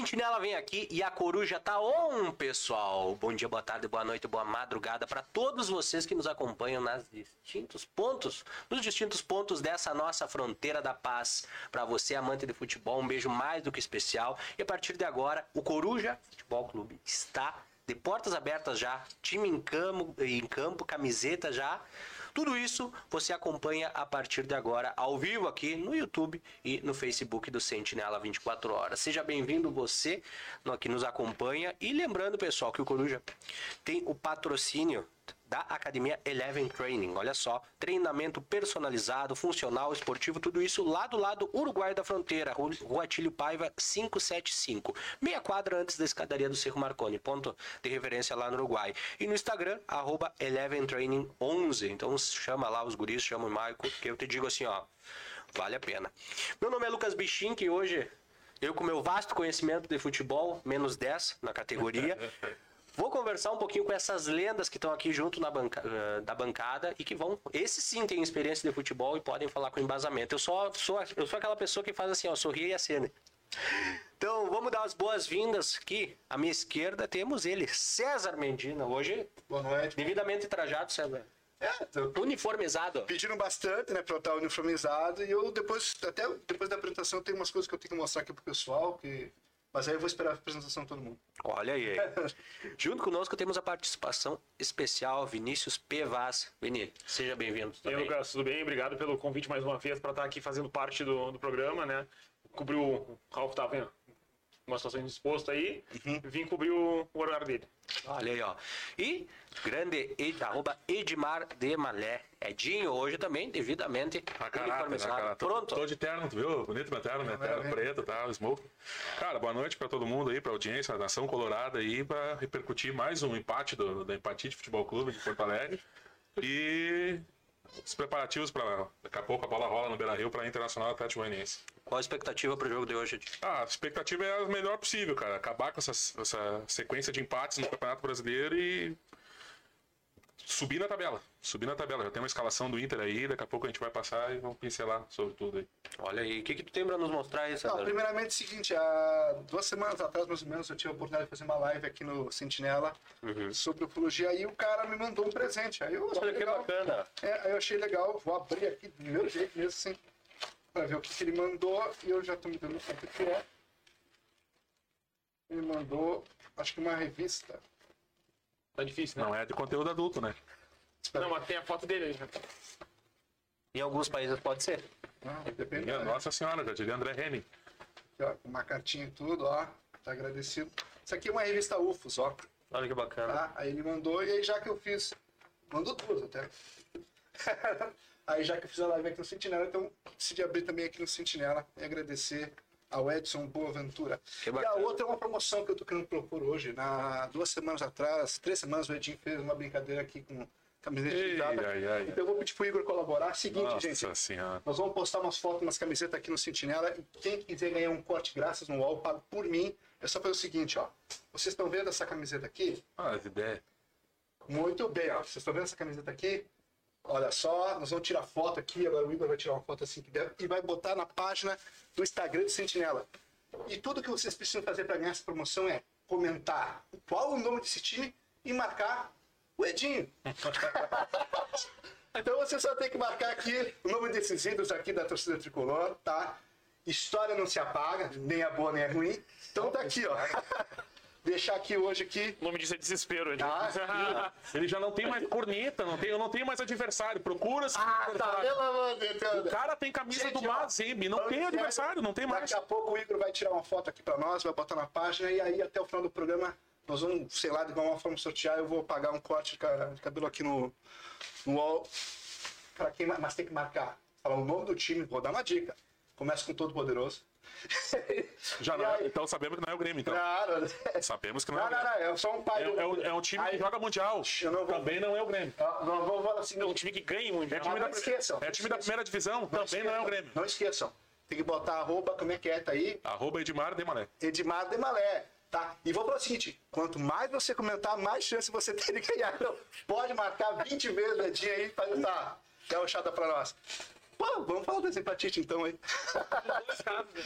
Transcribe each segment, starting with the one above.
Sentinela vem aqui e a coruja tá on, pessoal. Bom dia, boa tarde, boa noite, boa madrugada para todos vocês que nos acompanham nas distintos pontos, nos distintos pontos dessa nossa fronteira da paz. Para você, amante de futebol, um beijo mais do que especial. E a partir de agora, o Coruja Futebol Clube está de portas abertas já, time em campo, em campo, camiseta já. Tudo isso você acompanha a partir de agora ao vivo aqui no YouTube e no Facebook do Sentinela 24 horas. Seja bem-vindo você que nos acompanha e lembrando, pessoal, que o Coruja tem o patrocínio da Academia Eleven Training. Olha só, treinamento personalizado, funcional, esportivo, tudo isso lá do lado Uruguai da fronteira, Rua Atílio Paiva 575. Meia quadra antes da escadaria do Cerro Marconi, ponto de referência lá no Uruguai. E no Instagram, arroba Eleven Training 11. Então chama lá os guris, chama o Maico, que eu te digo assim, ó, vale a pena. Meu nome é Lucas Bichim, que hoje eu com meu vasto conhecimento de futebol, menos 10 na categoria, Vou conversar um pouquinho com essas lendas que estão aqui junto na banca, uh, da bancada e que vão. Esses sim têm experiência de futebol e podem falar com embasamento. Eu só sou, eu sou aquela pessoa que faz assim, ó, sorrir e acende. Então, vamos dar as boas-vindas aqui. À minha esquerda temos ele, César Mendina. Hoje, Boa noite. devidamente trajado, César. É, tô Uniformizado. pedindo bastante, né, pra eu estar uniformizado. E eu depois, até depois da apresentação, tem umas coisas que eu tenho que mostrar aqui pro pessoal, que... Mas aí eu vou esperar a apresentação de todo mundo. Olha aí. Junto conosco temos a participação especial Vinícius P. Vaz. Vini, seja bem-vindo. E aí. Lucas, tudo bem? Obrigado pelo convite mais uma vez para estar aqui fazendo parte do, do programa, né? Cobriu o Ralf estava em uma situação indisposta aí, vim cobrir o, o horário dele. Olha aí, ó. E grande Ed, arroba Edmar de Malé. Edinho, hoje também, devidamente A caráter, né, uniformizado. cara? Tô- Pronto. Tô de terno, tu viu? Bonito meu terno, né? Terno preto, tá? Smoke. Cara, boa noite pra todo mundo aí, pra audiência, nação colorada aí, pra repercutir mais um empate do, da Empatite Futebol Clube de Porto Alegre. E os preparativos pra. Daqui a pouco a bola rola no Beira Rio pra Internacional Atlético Goianiense. Qual a expectativa pro jogo de hoje? Ah, a expectativa é a melhor possível, cara. Acabar com essa, essa sequência de empates no Campeonato Brasileiro e subir na tabela. Subir na tabela. Já tem uma escalação do Inter aí, daqui a pouco a gente vai passar e vamos pincelar sobre tudo aí. Olha aí, o que, que tu tem pra nos mostrar aí, Não, primeiramente, é o seguinte, há duas semanas atrás, mais ou menos, eu tive a oportunidade de fazer uma live aqui no Sentinela sobre ufologia, aí o cara me mandou um presente. Aí eu achei que legal. bacana. É, aí eu achei legal, vou abrir aqui do primeiro jeito mesmo, assim, pra ver o que, que ele mandou, e eu já tô me dando conta que é. Ele mandou, acho que uma revista. Tá difícil, né? Não é de conteúdo adulto, né? Espera, Não, mas tem a foto dele aí. né? Em alguns países pode ser. não, depende. Minha né? Nossa Senhora, já diria André Henning. Aqui, ó, com uma cartinha e tudo, ó. Tá agradecido. Isso aqui é uma revista UFOS, ó. Olha que bacana. Tá? Aí ele mandou, e aí já que eu fiz. Mandou duas até. aí já que eu fiz a live aqui no Sentinela, então decidi abrir também aqui no Sentinela e agradecer ao Edson Boaventura. E a outra é uma promoção que eu tô querendo propor hoje. Na, duas semanas atrás, três semanas, o Edinho fez uma brincadeira aqui com camiseta Ei, listrada. ai, ai. Então eu vou pedir pro Igor colaborar. Seguinte, Nossa gente. Senhora. Nós vamos postar umas fotos, umas camisetas aqui no Sentinela. E quem quiser ganhar um corte graças no UOL, pago por mim. É só fazer o seguinte, ó. Vocês estão vendo essa camiseta aqui? Ah, as ideias. Muito bem, ó. Vocês estão vendo essa camiseta aqui? Olha só, nós vamos tirar foto aqui. Agora o Igor vai tirar uma foto assim que der e vai botar na página do Instagram do Sentinela. E tudo que vocês precisam fazer para ganhar essa promoção é comentar qual o nome desse time e marcar o Edinho. então você só tem que marcar aqui o nome desses ídolos aqui da torcida tricolor, tá? História não se apaga, nem a boa nem a ruim. Então tá aqui, ó. Deixar aqui hoje aqui. O nome disso é desespero. Ele. Ah, Ele já não tem mais corneta, não tem, eu não tenho mais adversário. Procura se Ah, tá, pelo amor de Deus. O cara tem camisa Gente, do Mazembe, não tem adversário, não tem mais. Daqui a pouco o Igor vai tirar uma foto aqui pra nós, vai botar na página e aí até o final do programa nós vamos, sei lá, de alguma forma sortear. Eu vou pagar um corte de ca- de cabelo aqui no, no wall. Pra quem, ma- mas tem que marcar. Falar o nome do time, vou dar uma dica. Começa com todo poderoso. Já não, aí? então sabemos que não é o Grêmio, então. Claro. Sabemos que não é Não, o não, Grêmio. não. É só um pai. É, do- é um- é um time Aí- que joga mundial. Eu não vou- Também não é o Grêmio. Ah, Não, vou falar assim. É um time que ganha muito. É time, não da, esqueçam, é não time da esqueçam. primeira divisão, também não é o Grêmio. Não esqueçam. Tem que botar arroba, como é que é, tá aí? Arroba Edmar Demalé. Edmar Demalé, tá? E vou falar o seguinte, quanto mais você comentar, mais chance você tem de ganhar. Então, pode marcar 20 vezes o Edinho aí pra tá. Dá uma chata pra nós. Pô, vamos falar dessa empatite então aí. Né?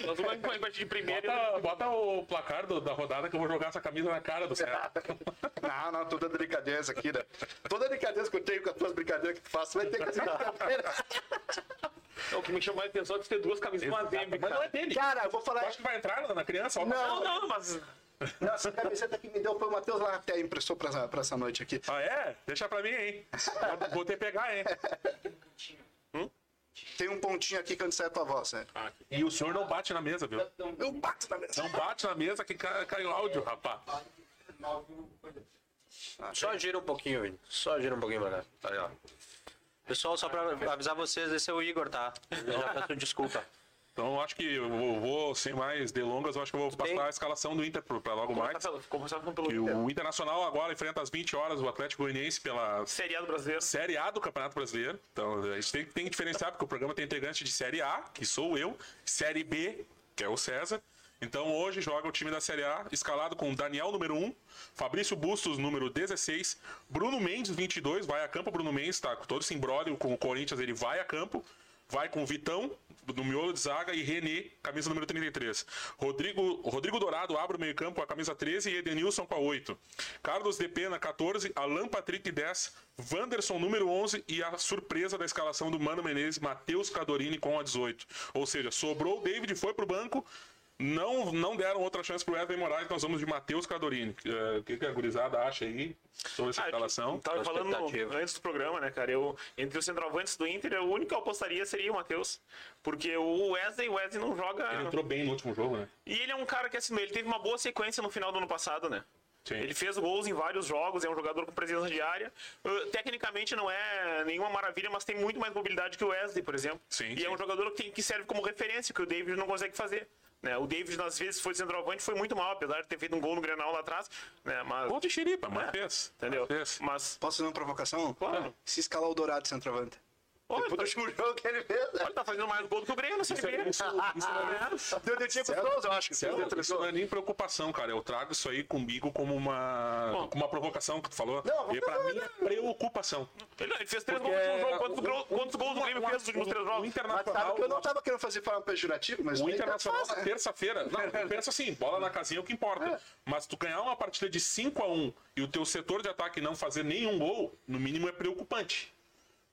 Nós vamos com a empate de primeiro Bota, bota o placar do- da rodada que eu vou jogar essa camisa na cara do Ceará. Não, não, toda delicadeza aqui, né? Toda delicadeza que eu tenho com as tuas brincadeiras que tu faz, vai ter que ser brincadeira. É o que me chamou a atenção é de ter duas camisas com a Zembe, Mas não é cara. dele. Cara, eu vou falar. acha que vai entrar na- criança? Ó, Não, não, mas. Não, essa camiseta que me deu foi o Matheus lá até emprestou pra, essa- pra essa noite aqui. Ah, é? Deixa pra mim, hein? Vou- Vou ter que pegar, hein? Tem um pontinho aqui quando sai a tua voz, né? E o senhor não bate na mesa, viu? Eu bato na mesa. Não bate na mesa que cai, cai o áudio, rapaz. Só gira um pouquinho, Vini. Só gira um pouquinho pra cá. Tá aí, ó. Pessoal, só pra avisar vocês, esse é o Igor, tá? Eu já peço desculpa. Então acho que eu vou, vou, sem mais delongas, eu acho que eu vou Tem- passar a escalação do Inter pra logo mais. Começando pelo E o Internacional agora enfrenta às 20 horas o Atlético Goianiense pela Série A do brasileiro. Série A do Campeonato Brasileiro. Então a gente tem, tem que diferenciar, porque o programa tem integrante de Série A, que sou eu, Série B, que é o César. Então hoje joga o time da Série A, escalado com Daniel, número 1, Fabrício Bustos, número 16, Bruno Mendes, 22, vai a campo. Bruno Mendes tá com todo esse imbróglio com o Corinthians, ele vai a campo. Vai com Vitão, no miolo de zaga, e René, camisa número 33. Rodrigo, Rodrigo Dourado abre o meio-campo com a camisa 13 e Edenilson com a 8. Carlos De Pena, 14. Alan Patrick, 10. Wanderson, número 11. E a surpresa da escalação do Mano Menezes, Matheus Cadorini com a 18. Ou seja, sobrou o David, foi pro banco. Não, não deram outra chance pro Wesley Moraes, nós vamos de Matheus Cadorini. Eh, O que, que a gurizada acha aí sobre essa Ah, eu escalação? Tava falando antes do programa, né, cara? Eu, entre os centroavantes do Inter, o único que eu apostaria seria o Matheus. Porque o Wesley, o Wesley não joga. Ele entrou bem no último jogo, né? E ele é um cara que assim, ele teve uma boa sequência no final do ano passado, né? Sim. Ele fez gols em vários jogos, é um jogador com presença diária. Uh, tecnicamente não é nenhuma maravilha, mas tem muito mais mobilidade que o Wesley, por exemplo. Sim, e sim. é um jogador que, tem, que serve como referência, que o David não consegue fazer. Né? O David, às vezes, foi centroavante, foi muito mal, apesar de ter feito um gol no Grenal lá atrás. Né? Mas, Gol de xeripa, mas É, fez. entendeu? Fez. Mas, Posso fazer uma provocação? Claro. Se escalar o Dourado de centroavante. Olha, Depois do último jogo que ele fez, né? ele tá fazendo mais gol do que o Grêmio na Série B. Isso, isso não é- Deu dentinho gostoso, eu acho. que Isso, fez. isso não é nem preocupação, cara. Eu trago isso aí comigo como uma, Bom. como uma provocação que tu falou. Não, e pra mim é preocupação. Ele, ele fez três Porque gols no jogo. Quantos, gol- quantos gols o Grêmio fez nos últimos três O jogos? Mas Internacional, sabe que eu não tava querendo fazer forma pejorativa, mas o Internacional terça-feira. Não, eu penso assim, bola na casinha é o que importa. Mas tu ganhar uma partida de 5 a 1 e o teu setor de ataque não fazer nenhum gol, no mínimo é preocupante.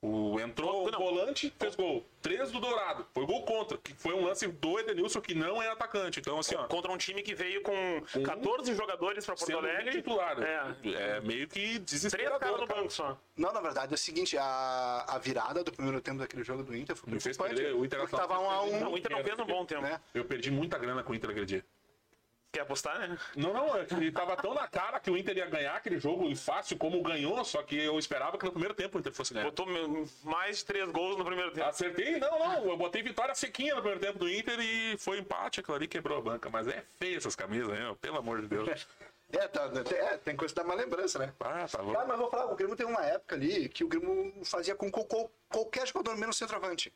O, entrou Não. o volante, fez gol. Três do Dourado. Foi gol contra. Que foi um lance do Edenilson que não é atacante. Então, assim, ó. Contra um time que veio com 14 jogadores pra Porto Alegre. titular. É. É meio que Três desesperador. caras no banco só. Não, na verdade é o seguinte, a, a virada do primeiro tempo daquele jogo do Inter foi preocupante. perder, o Inter tava um a um, Não, o Inter não fez um bom tempo. né? Eu perdi muita grana com o Inter aquele dia. Quer apostar, né? Não, não, é que tava tão na cara que o Inter ia ganhar aquele jogo e fácil como ganhou, só que eu esperava que no primeiro tempo o Inter fosse ganhar. Botou mais de três gols no primeiro tempo. Acertei, não, não, eu botei vitória sequinha no primeiro tempo do Inter e foi empate, aquilo ali quebrou a banca. Mas é feio essas camisas, né? Pelo amor de Deus. É, tá, tem- é, tem coisa que dá uma lembrança, né? Ah, tá bom. Ah, mas vou falar, o Grêmio tem uma época ali que o Grêmio fazia com co- co- qualquer jogador menos centroavante.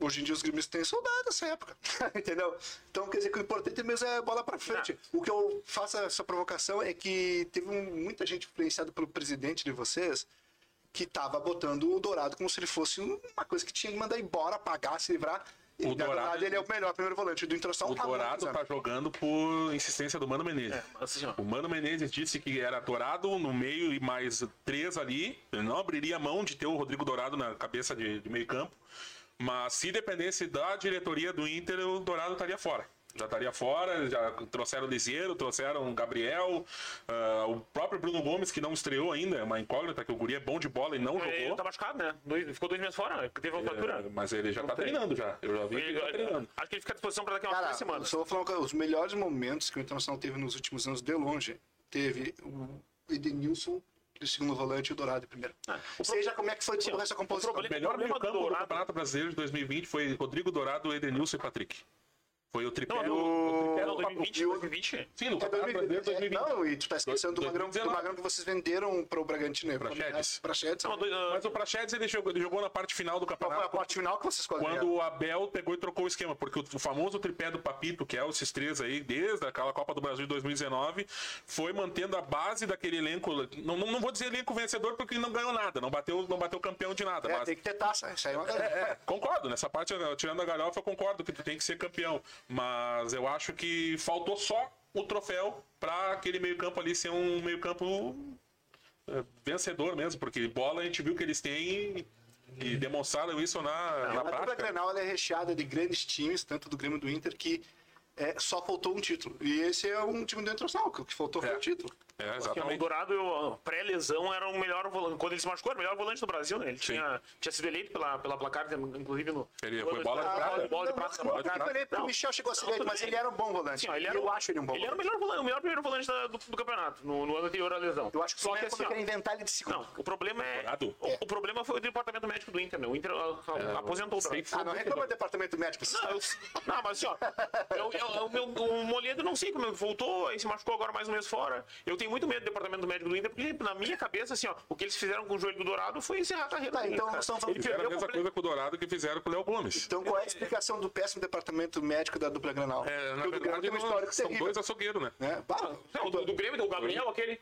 Hoje em dia os gremistas têm soldado nessa época, entendeu? Então quer dizer que o importante mesmo é bola pra frente. O que eu faço essa provocação é que teve muita gente influenciada pelo presidente de vocês que tava botando o Dourado como se ele fosse uma coisa que tinha que mandar embora, pagar, se livrar. E, O Dourado- verdade ele é o melhor primeiro volante do Internacional. O muitos Dourado tá jogando por insistência do Mano Menezes. Assim, ó. O Mano Menezes disse que era Dourado no meio e mais três ali. Ele não abriria mão de ter o Rodrigo Dourado na cabeça de, de meio campo. Mas se dependesse da diretoria do Inter, o Dourado estaria fora. Já estaria fora, já trouxeram o Liseiro, trouxeram o Gabriel, ah, o próprio Bruno Gomes, que não estreou ainda, é uma incógnita, que o Guri é bom de bola e não Ele jogou. tá machucado, né? Ficou dois meses fora, teve uma fratura. É, mas ele já tá tem. treinando já. Eu já vi que ele tá Ele- treinando. acho que ele fica à disposição pra daqui a umas três semanas. só vou falar uma coisa, os melhores momentos que o Internacional teve nos últimos anos, de longe, teve o Edenilson de segundo volante e o Dourado de primeiro. Ah, o Seja como é que foi toda essa composição. problema- O melhor meio campo do do Campeonato Brasileiro de 2020 foi Rodrigo Dourado, Edenilson e Patrick. Foi o tripé Não, do... o- é, no 2020, o- 2020. Sim, no É Campeonato Brasileiro 2020. Não, e tu tá esquecendo do magrão, do 2019. magrão que vocês venderam pro Bragantino. né? Praxedes. Praxedes. Não, do- ah, Mas o Prachedes, ele jogou, ele jogou na parte final do Qual foi a campeonato. parte final que vocês escolheram? Quando o Abel pegou e trocou o esquema, porque o, o famoso tripé do Papito, que é esses três aí, desde aquela Copa do Brasil de 2019, foi mantendo a base daquele elenco. Não, não, não vou dizer elenco vencedor, porque não ganhou nada, não bateu, não bateu campeão de nada. É, mas tem que ter taça. Isso aí é uma é, concordo, nessa parte, tirando a galhofa, eu concordo que tu tem que ser campeão. Mas eu acho que faltou só o troféu para aquele meio-campo ali ser um meio-campo é, vencedor mesmo, porque bola a gente viu que eles têm e demonstraram isso na, na A prática. Grenal ela é recheada de grandes times, tanto do Grêmio do Inter, que é, só faltou um título. E esse é um time do Internacional, que o que faltou foi É. o título. É, Assim, o exatamente. Dourado, eu, pré-lesão, era o melhor volante. Quando ele se machucou, era o melhor volante do Brasil, né? Ele tinha, tinha sido eleito pela, pela placar, inclusive no. Ele no foi bola de prata. Bola de Não, prata. bola de o Michel chegou a ser eleito, mas ele era um bom volante. Ó, ele era eu o- acho ele um bom Ele era o melhor, volante, o melhor primeiro volante da- do, do campeonato, no, no ano anterior à lesão. Eu acho que Só só que assim, quer inventar ele de segundo. não, o problema é. Dourado? O, o problema foi o departamento médico do Inter, né? O Inter ah, aposentou o Dourado. Ah, não reclama do departamento médico. Não, eu- não, mas assim, ó, eu, eu, eu- meu- o Moledo não sei como voltou, aí se machucou agora mais um mês fora. Eu tenho muito medo do departamento médico do Inter, porque na minha cabeça, assim, ó, o que eles fizeram com o joelho do Dourado foi encerrar a carreira Tá, então cara. nós estamos falando de- Fizeram a mesma coisa com o Dourado que fizeram com o Léo Gomes. Então qual é a explicação do péssimo departamento médico da dupla Grenal? É, na o verdade, tem um não- são terrível. dois açougueiros, né? Né? Bah, Não, do, do Grêmio, do Gabriel, aquele.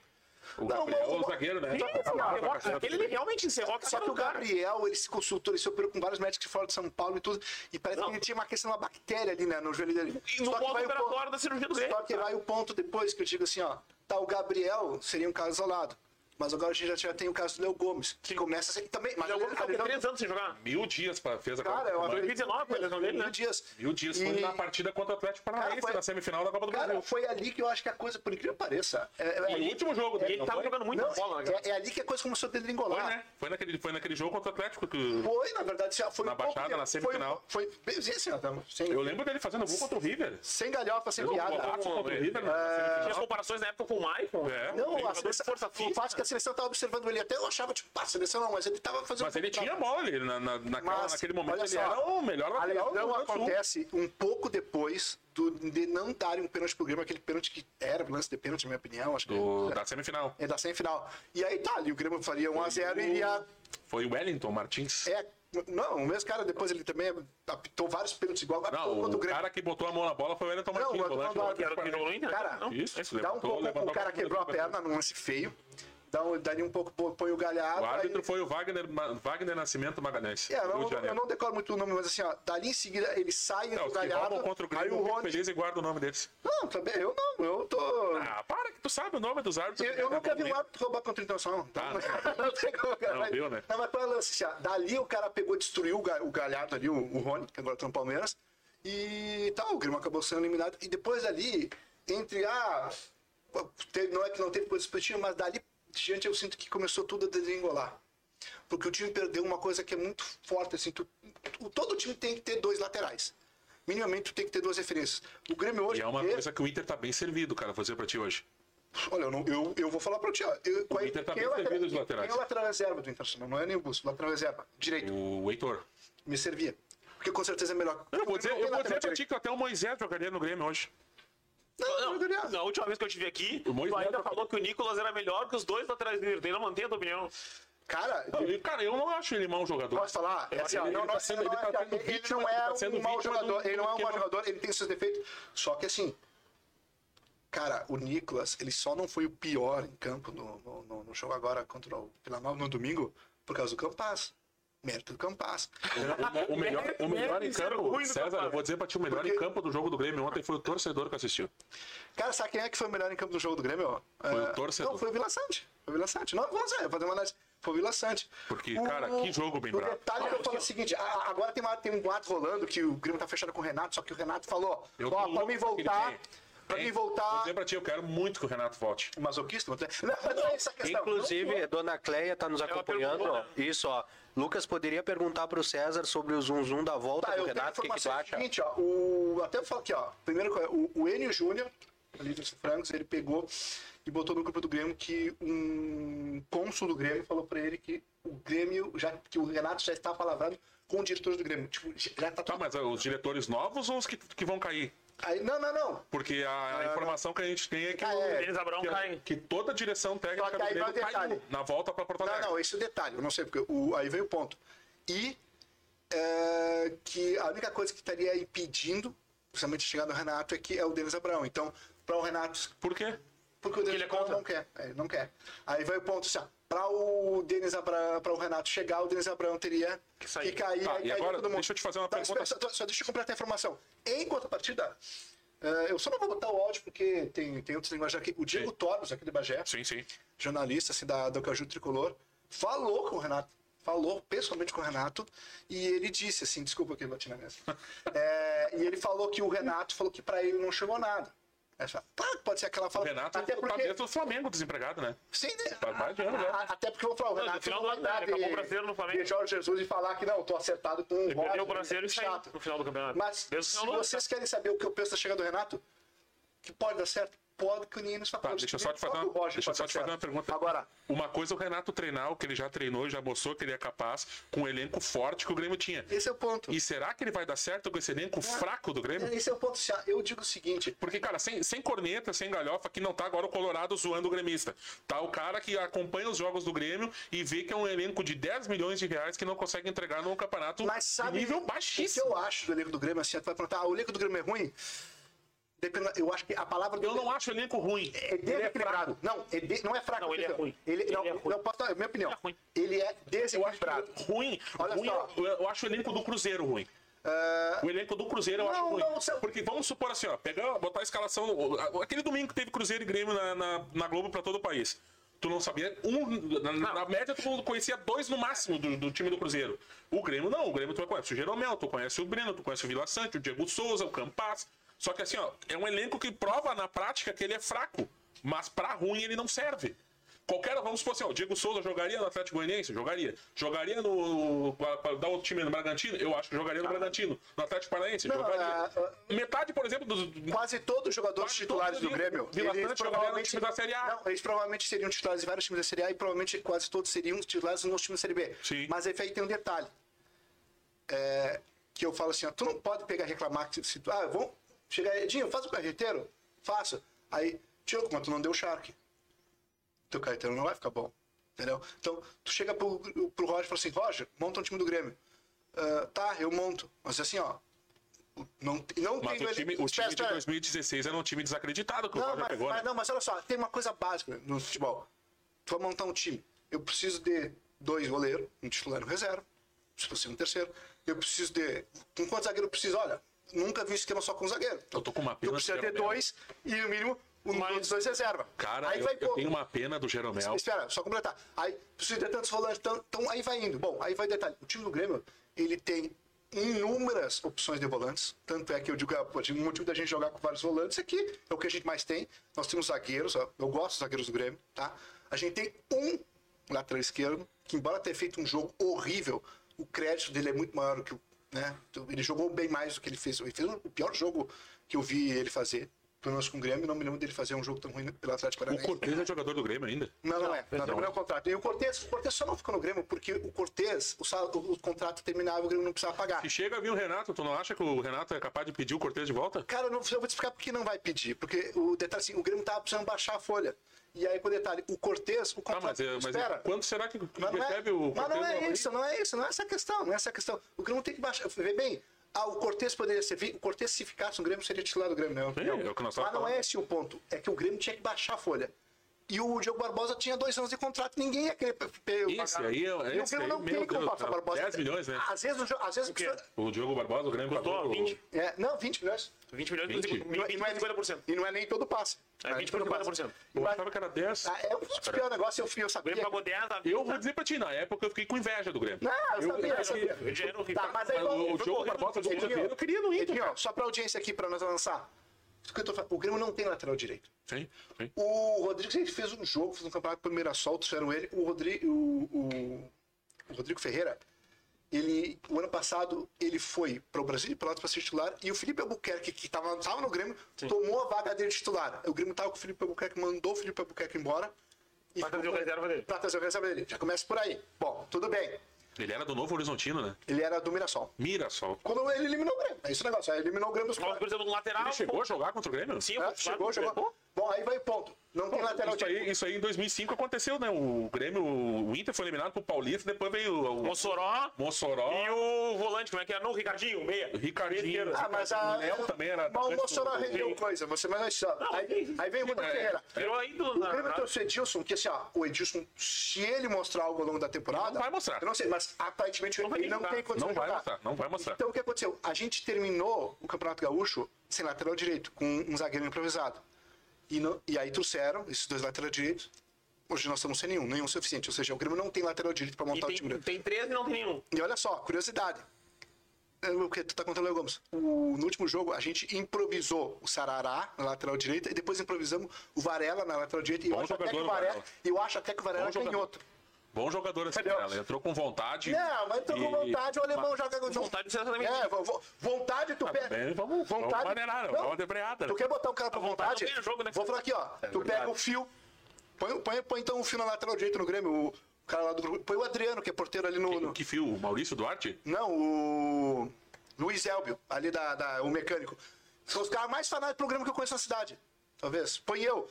O Não, Gabriel, o- o zagueiro, né? Cacete. Aquele ele realmente encerrou a Só que o cara. Gabriel, ele se consultou, ele se operou com vários médicos fora de São Paulo e tudo, e parece Não. que ele tinha uma questão, uma bactéria ali né, no joelho dele. E no modo o operatório ponto- da cirurgia do Grêmio. Só que vai o ponto depois que eu digo assim, ó, tá, o Gabriel seria um caso isolado. Mas agora a gente já, já tem o caso do Léo Gomes, que começa a ser, também, mas Ele jogou a ficou lesão- três anos sem jogar. Mil dias pra, fez a Cara, eu Copa do acho Brasil. 2019 foi a lesão dele, né? Mil dias. Mil dias E- foi na partida contra o Atlético Paranaense, Cara, foi- na semifinal da Copa do Cara, Brasil. foi ali que eu acho que a coisa, por incrível que pareça, é, é, Foi o último jogo dele, ele não tava foi? jogando muita não, bola, né? é, é ali que a coisa começou a degringolar. Foi, né? Foi naquele, foi naquele jogo contra o Atlético que... Foi, na verdade, já foi Na um pouco Baixada, de- na semifinal. Foi, assim, ó, tá, Eu lembro dele fazendo gol contra o River. sem galhofa, sem piada. o River. É. Tinha comparações na época com o Maicon. É. Não, a força o física. É que a seleção tava observando ele até eu achava, tipo, pá, a seleção não, mas ele tava fazendo. Mas ele tinha bola, ele, na, na, naquela- Mas, naquele momento ele só, era o melhor A lateral do lesão do acontece um pouco depois do, de não darem um pênalti pro Grêmio, aquele pênalti que era lance de pênalti, na minha opinião, acho que Do, da semifinal. é da semifinal. E aí tá, ali o Grêmio faria 1x0 e iria. Foi o Wellington Martins. É, não, o mesmo cara depois ele também apitou vários pênaltis igual Não, o o cara que botou a mão na bola foi o Wellington Não, Martins, volante. Que era o que no Inter? Cara, não? Isso, Dá um pouco, levantou o cara a quebrou a perna num lance feio. Dá um, daria um pouco, põe o galhardo. O árbitro aí- foi o Wagner, Wagner Nascimento Magalhães. É, eu não, eu não decoro muito o nome, mas assim, ó, dali em seguida ele sai Não, do galhardo. contra o aí Grêmio, o eu fico Rony. feliz e guardo o nome deles. Não, também, eu não, eu tô. Ah, para que tu sabe o nome dos árbitros. Eu, eu nunca vi um árbitro roubar contra o Internacional. Então, Ah, não tem como, cara. Não Mas- viu, né? Não, mas é o lance? assim, ó, Dali o cara pegou, destruiu o, ga- o galhardo ali, o, o Rony, que agora tá no Palmeiras. E tal, o Grêmio acabou sendo eliminado. E depois dali, entre a. teve- não é que não teve coisa positiva, mas dali diante eu sinto que começou tudo a desengollar. Porque o time perdeu uma coisa que é muito forte, assim, tu- tu- todo time tem que ter dois laterais. Minimamente tu tem que ter duas referências. O Grêmio hoje. E é uma é- coisa que o Inter tá bem servido, cara, vou dizer pra ti hoje. Olha, eu, não- eu, eu vou falar pra ti. Eu, é- Inter tá bem é o servido os laterais. quem é o lateral reserva do Internacional? Não é nem o Busco, o lateral reserva. Direito. O Heitor. Me servia. Porque com certeza é melhor. Eu vou dizer, eu vou dizer pra ti que até o Moisés jogaria no Grêmio hoje. Não, Não, na última vez que eu estive aqui, O Moisés tu ainda tá- falou que o Nicolas era melhor que os dois laterais do Inter. Não mantém a tua opinião. Cara, Não, e, cara, eu não acho ele mau jogador. posso falar? É assim, ele não, tá não, sendo- ele, ele tá não é- sendo ele vítima- não ele é tá sendo um mau jogador, do- ele não é um mau jogador, ele tem seus defeitos. Só que assim, cara, o Nicolas, ele só não foi o pior em campo no, no, no- no jogo agora contra o Nova no domingo por causa do Campaz. Mérito do Campaz. O, o melhor, o melhor em campo, César, eu vou dizer pra ti, o melhor Porque- em campo do jogo do Grêmio ontem foi o torcedor que assistiu. Cara, sabe quem é que foi o melhor em campo do jogo do Grêmio? Foi o É, torcedor. Não, foi o Vila Sante. Foi o Vila Sante. Não, vamos ver, fazer uma análise. Foi o Vila Sante. Porque, cara, que jogo bem o bravo. detalhe que eu falo é o seguinte, a- agora tem, uma, tem um boato rolando que o Grêmio tá fechado com o Renato, só que o Renato falou, Eu ó, pra ele voltar, pra mim Vou voltar... dizer pra ti, eu quero muito que o Renato volte. Masoquista? Não, não, mas não é essa questão. Inclusive, a dona Cleia tá nos acompanhando. perguntou, ó. Isso, ó. Lucas poderia perguntar pro César sobre o zum zum da volta Tá, do eu tenho a Renato. O que, que tu informação acha? seguinte, ó, o, até eu falo aqui, ó, primeiro, o, o Enio Júnior, ali dos Francos, ele pegou e botou no grupo do Grêmio que um cônsul do Grêmio falou pra ele que o Grêmio, já, que o Renato já está palavrando com o diretor do Grêmio. Tipo, já tá Tá, mas os diretores novos ou os que, que vão cair? Aí, não, não, não. Porque a, a informação que a gente tem é que, Ah, o- é. Denis Abrão que, cai. que toda a direção técnica do aí vai Grêmio caiu na volta para Porto Não, Alegre. não, esse é o detalhe, eu não sei, porque o, aí veio o ponto. E é, que a única coisa que estaria impedindo, principalmente chegar no Renato, é que é o Denis Abrão. Então, para o Renato Por quê? Porque o Denis ele é Abrão contra. não quer. É, ele não quer. Aí vai o ponto assim, para o Denis Abrão, para o Renato chegar, o Denis Abrão teria que, sair. cair. Tá, e agora, todo mundo. deixa eu te fazer uma Tá, pergunta. Só, só deixa eu completar a informação. Em contrapartida, eh, eu só não vou botar o áudio porque tem, tem outros linguagens aqui. O Diego Sim. Torres, aqui de Bagé, Sim, sim. jornalista assim, da, do Caju Tricolor, falou com o Renato. Falou pessoalmente com o Renato e ele disse assim, desculpa que eu bati na mesa. É, e ele falou que o Renato falou que para ele não chegou nada. Claro que pode ser aquela O fala. Renato até tá porque, dentro do Flamengo, desempregado, né? Sim, né? Faz mais de ano, né? Até porque eu vou falar, o Renato no final não do vai dar de- o brasileiro no Flamengo. de Jorge Jesus e falar que não, tô acertado com o o brasileiro e chato. no final do campeonato. Mas o se vocês querem saber o que eu penso da chegada do Renato, que pode dar certo, pode que o Ninho nos Tá, deixa eu só te fazer uma, deixa eu só te fazer uma certo. pergunta. Agora, Uma coisa é o Renato treinar, o que ele já treinou, já mostrou que ele é capaz, com o elenco forte que o Grêmio tinha. esse é o ponto. E será que ele vai dar certo com esse elenco fraco do Grêmio? Esse é o ponto. Eu digo o seguinte, Porque, cara, sem, sem corneta, sem galhofa, que não tá agora o Colorado zoando o gremista. Tá o cara que acompanha os jogos do Grêmio e vê que é um elenco de 10 milhões de reais que não consegue entregar num campeonato Mas sabe nível o que baixíssimo. eu acho do elenco do Grêmio? Assim, tu vai perguntar, ah, o elenco do Grêmio é ruim? Eu acho que a palavra Eu não acho o elenco ruim. é desequilibrado. não, é de- não é fraco. Não, ele é ruim. Ele, Ele não, é ruim. não posso é minha opinião. Ele é ruim. Ele é desequilibrado. ruim. Olha ruim só. eu, eu acho o elenco do Cruzeiro ruim. O elenco do Cruzeiro eu Não, acho ruim. não, você- Porque vamos supor assim, ó, pegar, botar a escalação. Aquele domingo que teve Cruzeiro e Grêmio na, na, na Globo pra todo o país. Tu não sabia um. Na, na média, tu conhecia dois no máximo do, do time do Cruzeiro. O Grêmio não. O Grêmio tu conhece o Jeromel, tu conhece o Breno, tu conhece o Vila Sante, o Diego Souza, o Campas. Só que assim, ó, é um elenco que prova na prática que ele é fraco. Mas pra ruim ele não serve. Qualquer, vamos supor assim, ó, o Diego Souza jogaria no Atlético Goianiense? Jogaria. Jogaria no. Pra dar outro time no Bragantino? Eu acho que jogaria no Bragantino. No Atlético Paranaense? Não, jogaria. ah, Metade, por exemplo, dos. Quase todos os jogadores titulares do Grêmio, eles no provavelmente, time da Série A. Não, eles provavelmente seriam titulares em vários times da Série A e provavelmente quase todos seriam titulares nos times da Série B. Sim. Mas aí tem um detalhe. É, que eu falo assim, ó, tu não pode pegar e reclamar que se tu, ah, vamos chegar, Edinho, faz o carreteiro, faça. Aí, tio, mas tu não deu o Shark. Teu carreteiro não vai ficar bom. Entendeu? Então, tu chega pro, pro Roger e fala assim, Roger, monta um time do Grêmio. Ah, tá, eu monto. Mas assim, ó, não, não Mas tem o time, o time de 2016 era um time desacreditado que o não, Roger mas, pegou, mas né? não, mas olha só, tem uma coisa básica no futebol. Tu vai montar um time. Eu preciso de dois goleiros, um titular e um reserva. Se fosse um terceiro. Eu preciso de. Com quantos zagueiros eu preciso? Olha, nunca vi um esquema só com zagueiro. Eu tô com uma pena Eu preciso ter dois e no mínimo um Mas- dos dois reserva. Cara, aí eu, vai eu pôr- tenho uma pena do Jeromel. Espera, só completar. Aí precisa ter tantos volantes, então, então aí vai indo. Bom, aí vai detalhe. O time do Grêmio, ele tem inúmeras opções de volantes. Tanto é que eu digo, ah, pô, o motivo da gente jogar com vários volantes é que é o que a gente mais tem. Nós temos zagueiros, ó, eu gosto dos zagueiros do Grêmio, tá? A gente tem um lateral esquerdo, que embora tenha feito um jogo horrível, o crédito dele é muito maior do que o. Né? Então, Ele jogou bem mais do que ele fez. Ele fez o pior jogo que eu vi ele fazer. Pelo menos com o Grêmio, não me lembro dele fazer um jogo tão ruim pelo Atlético O Paranaense. Cortez é jogador do Grêmio ainda. Não, não é. Não, não. não é o contrato. E o Cortez, o Cortez só não ficou no Grêmio porque o Cortez, o, sal- o, o contrato terminava e o Grêmio não precisava pagar. Se chega a vir o Renato, tu não acha que o Renato é capaz de pedir o Cortez de volta? Cara, eu, não, eu vou te explicar por que não vai pedir. Porque o detalhe assim, o Grêmio tava precisando baixar a folha. E aí, com o detalhe, o Cortez, o Tá, contrato. mas, é- mas espera. quanto será que, que Mas não, é, recebe o mas não Cortez é isso, não é isso, não é essa questão, não é essa a questão. O Grêmio tem que baixar. Vê bem, ah, o Cortez poderia ser. O Cortez, se ficasse no Grêmio, seria titular do Grêmio, não. Sim, é o que nós Mas não falando. é esse o ponto. É que o Grêmio tinha que baixar a folha. E o Diogo Barbosa tinha dois anos de contrato, ninguém ia querer Esse pagar. aí é- E o Grêmio aí, não tem como passar Barbosa. 10 milhões, né? Às vezes, o às vezes O precisa- O Diogo Barbosa, o Grêmio Custou pagou o- 20. é, não, 20 milhões. 20 milhões, 20? e E não é- e não é- 50%. E não é nem todo passe. É 20 por 50%. Eu achava que era 10. Ah, é o pior negócio, eu, fui- eu O sabia. Grêmio pagou 10 a 20. Eu vou dizer pra ti, na época eu fiquei com inveja do Grêmio. Não, eu sabia, eu sabia. O dinheiro horrível. Tá, mas aí Mas vamos- o Diogo Barbosa do Cruzeiro eu queria no Inter. Edinho, ó, só pra audiência aqui, pra nós avançar. Isso que eu tô falando, O Grêmio não tem lateral direito. Sim, sim. O Rodrigo ele fez um jogo, fez um campeonato pelo Mirassol, trouxeram ele. O Rodrigo, o, o- o Rodrigo Ferreira, ele, o ano passado, ele foi para o Brasil de Pelotas para ser titular e o Felipe Albuquerque, que estava tava no Grêmio, tomou a vaga dele de titular. O Grêmio tava com o Felipe Albuquerque, mandou o Felipe Albuquerque embora. e Pra trazer o reserva dele. Pra trazer o reserva dele. Já começa por aí. Bom, tudo bem. Ele era do Novo Horizontino, né? Ele era do Mirassol. Mirassol. Quando ele eliminou o Grêmio. É esse o negócio. Aí eliminou o Grêmio dos Nós, por exemplo, no lateral. Ele chegou a jogar contra o Grêmio? Sim, É, chegou, chegou. Bom, aí vai o ponto. Não tem lateral Isso direito. aí, isso aí em 2005 aconteceu, né? O Grêmio, o Inter foi eliminado pro Paulista, depois veio o Mossoró Mossoró, e o volante, como é que era? Não, o Ricardinho, o meia. o Ricardinho. Ah, mas a... O Léo também era. Mas o Mossoró rendeu coisa. Você mas olha só. Aí, aí vem o Rodrigo É. Ferreira. Virou aí do. O Grêmio trouxe o Edilson, que assim, ó, o Edilson, se ele mostrar algo ao longo da temporada. Não vai mostrar. Eu não sei, mas aparentemente Não vai ele não tem condição Não de vai jogar. mostrar, não vai mostrar. Então o que aconteceu? A gente terminou o Campeonato Gaúcho sem lateral direito, com um zagueiro improvisado. E, no- e aí trouxeram esses dois laterais direitos. Hoje nós estamos sem nenhum, nenhum suficiente. Ou seja, o Grêmio não tem lateral direito para montar o time tem, grande. tem três e não tem nenhum. E olha só, curiosidade. É, O que tu tá contando, Léo Gomes? O- no último jogo, a gente improvisou o Sarará na lateral direita e depois improvisamos o Varela na lateral direita. E eu Bom acho, até que jogador, o Varela, Varela. eu acho até que o Varela Bom é jogador. Bom jogador esse Entendeu? cara. Entrou com vontade. Não, mas com E- vontade, o alemão joga com Vontade exatamente. É, vo- vo- vontade tu pega. Bem, vamos, vamos maneirar, Não. vamos debreada. Tu quer botar um cara pra vontade vontade? ganha jogo, né? Vou falar aqui, ó. tu verdade. pega o fio. Põe, põe, põe então o fio na lateral direita no Grêmio. O cara lá do grupo. Põe o Adriano, que é porteiro ali no. no- Que fio? O Maurício Duarte? Não, o. Luiz Elbio, ali da, da- o mecânico. São os caras mais fanáticos do programa que eu conheço na cidade. Talvez. Põe eu.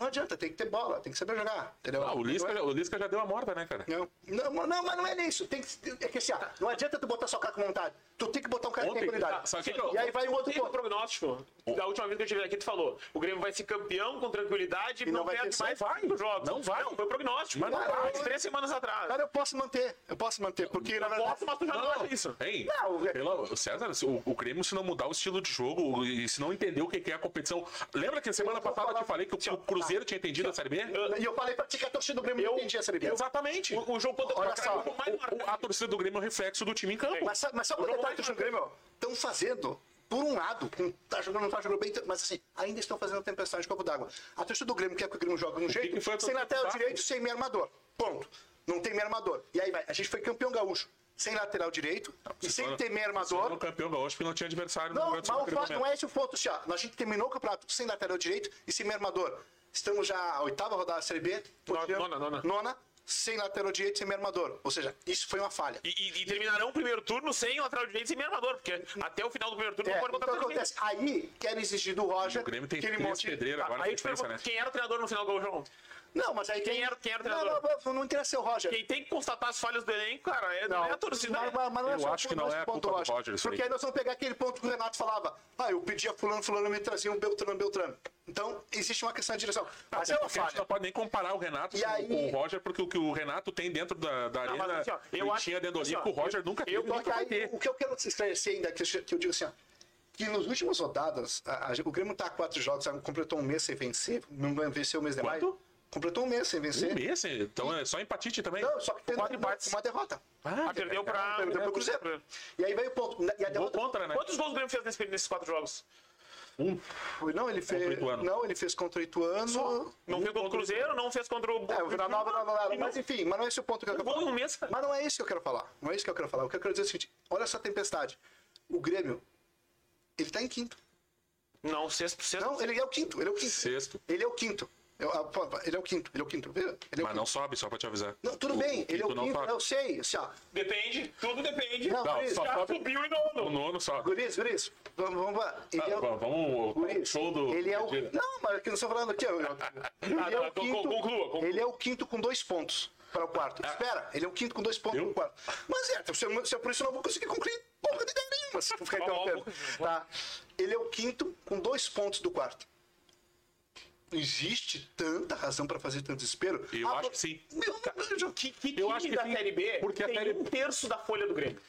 Não adianta, tem que ter bola, tem que saber jogar. Entendeu? Ah, o Lisca, o Lisca já deu a morta, né, cara? Não, não, não, mas não é isso. Tem que, é que assim, ó, não adianta tu botar só o cara com vontade. Tu tem que botar um cara que tem Ontem, qualidade. tá, o que eu- E aí vai o outro Tem um ponto. prognóstico. Da última vez que eu estive aqui, tu falou: o Grêmio vai ser campeão com tranquilidade e não não, vai perde mais não vai. jogos. Não vai. Não, foi prognóstico. Mas não Cara, vai. Três semanas atrás. Cara, eu posso manter. Eu posso manter, porque na Eu verdade. posso, mas tu já não, acha isso. Hein? Não, é- Pelo, César, o, o Grêmio, se não mudar o estilo de jogo e se não entender o que é a competição. Lembra que semana Eu passada eu te falar- falei que o, o Cruzeiro tinha entendido a Série B? E eu falei pra ti que a torcida do Grêmio não entendia a Série B. Exatamente. O, o jogo contra Olha o só, o O- a torcida do Grêmio é o reflexo do time em campo. Mas, mas sabe o jogo detalhe do Grêmio? Estão fazendo, por um lado, tá jogando, não tá jogando bem, mas assim, ainda estão fazendo tempestade de copo d'água. A torcida do Grêmio quer que o Grêmio jogue de um jeito, sem lateral direito, sem meio armador. Ponto. Não tem meio armador. E aí vai, a gente foi campeão gaúcho, sem lateral direito e sem ter meio armador. campeão gaúcho porque não tinha adversário no Não, mas o não é esse o ponto, assim, ó. A gente terminou o campeonato sem lateral direito e sem meio armador. Estamos já a oitava rodada da Série B. Nona, nona. Nona, sem lateral direito, sem meio armador. Ou seja, isso foi uma falha. E, e- e terminarão o primeiro turno sem lateral direito e sem meio armador, porque até o final do primeiro turno É, não pode então botar o que lateral acontece? Aí querem exigir do Roger O Grêmio tem que ele três monte. pedreiros agora Aí na eu te sequência, pergunto, né? quem era o treinador no final do jogo? Não, mas aí Quem tem- era- quem era o não, treinador? não, não, não interessa ser o Roger. Quem tem que constatar as falhas do elenco, cara, é, não, é a torcida. Mas, é. mas- mas não é Eu só acho que o- não é a ponto, culpa do Roger Porque aí. aí nós vamos pegar aquele ponto que o Renato falava. Ah, eu pedia fulano, fulano me trazia um Beltrano, Beltrano. Então, existe uma questão de direção. Mas é uma Porque a gente falha. não pode nem comparar o Renato E com, aí- com o Roger, porque o que o Renato tem dentro da, da Não, arena, assim, ó, eu ele acho- tinha dentro assim, ó, o Roger eu- nunca eu- teve, Só nunca aí, ter. o que eu quero esclarecer ainda, que eu, que eu digo assim, ó, que nos últimos rodadas, a- a- o Grêmio tá a quatro jogos, completou um mês sem vencer, não venceu o mês de maio. Quanto? Completou um mês sem vencer. Um mês, então é só empatite também. Não, só que tem Quatro uma, empates. uma derrota. Ah, perdeu pra. Perdeu pro Cruzeiro. E aí veio o ponto. E a derrota, contra, né? Quantos gols o Grêmio fez nesse- nesses quatro jogos? Um. Foi- Não, ele fez. Contra o Ituano. Não, ele fez contra o Ituano. Não fez contra o Cruzeiro, não fez contra o. É, o Vila Nova não, não, não, Mas enfim, mas não é esse o ponto que eu quero falar. no mês, cara. Mas não é isso que eu quero falar. Não é isso que eu quero falar. O que eu quero dizer é o seguinte: olha essa tempestade. O Grêmio, ele tá em quinto. Não, sexto, sexto. Não, ele é o quinto. Ele é o quinto. Sexto. Ele é o quinto. Eu- ah, Ele é o quinto. Ele é o quinto. Viu? Ele é o Mas quinto. não sobe, só pra te avisar. Não, tudo O- bem, ele é o quinto não sobe. eu sei. Assim, ó. Depende, tudo depende. Não, Não, Guris, só Já sobe subiu e o não. nono só. Guris, Guris, vamos, vamos lá. Ele é Ah, o- vamos, vamos o Guris, show do. Ele é o. Não, mas que não estou falando aqui. eu- eu- Ele é tá, o con- quinto. conclua, conclua. Ele é o quinto com dois pontos para o quarto. Espera, ele é o quinto com dois pontos para o quarto. Mas é, se, eu- se eu por isso não vou conseguir concluir porra de ideia nenhuma. Se ficar Vamos, interrompendo. vamos, Tá. Ele é o quinto com dois pontos do quarto. Existe tanta razão para fazer tanto desespero? Eu Ah, acho que sim. Meu, meu, Que, que Eu time acho que da sim, Série B porque a tem Série- um terço da folha do Grêmio?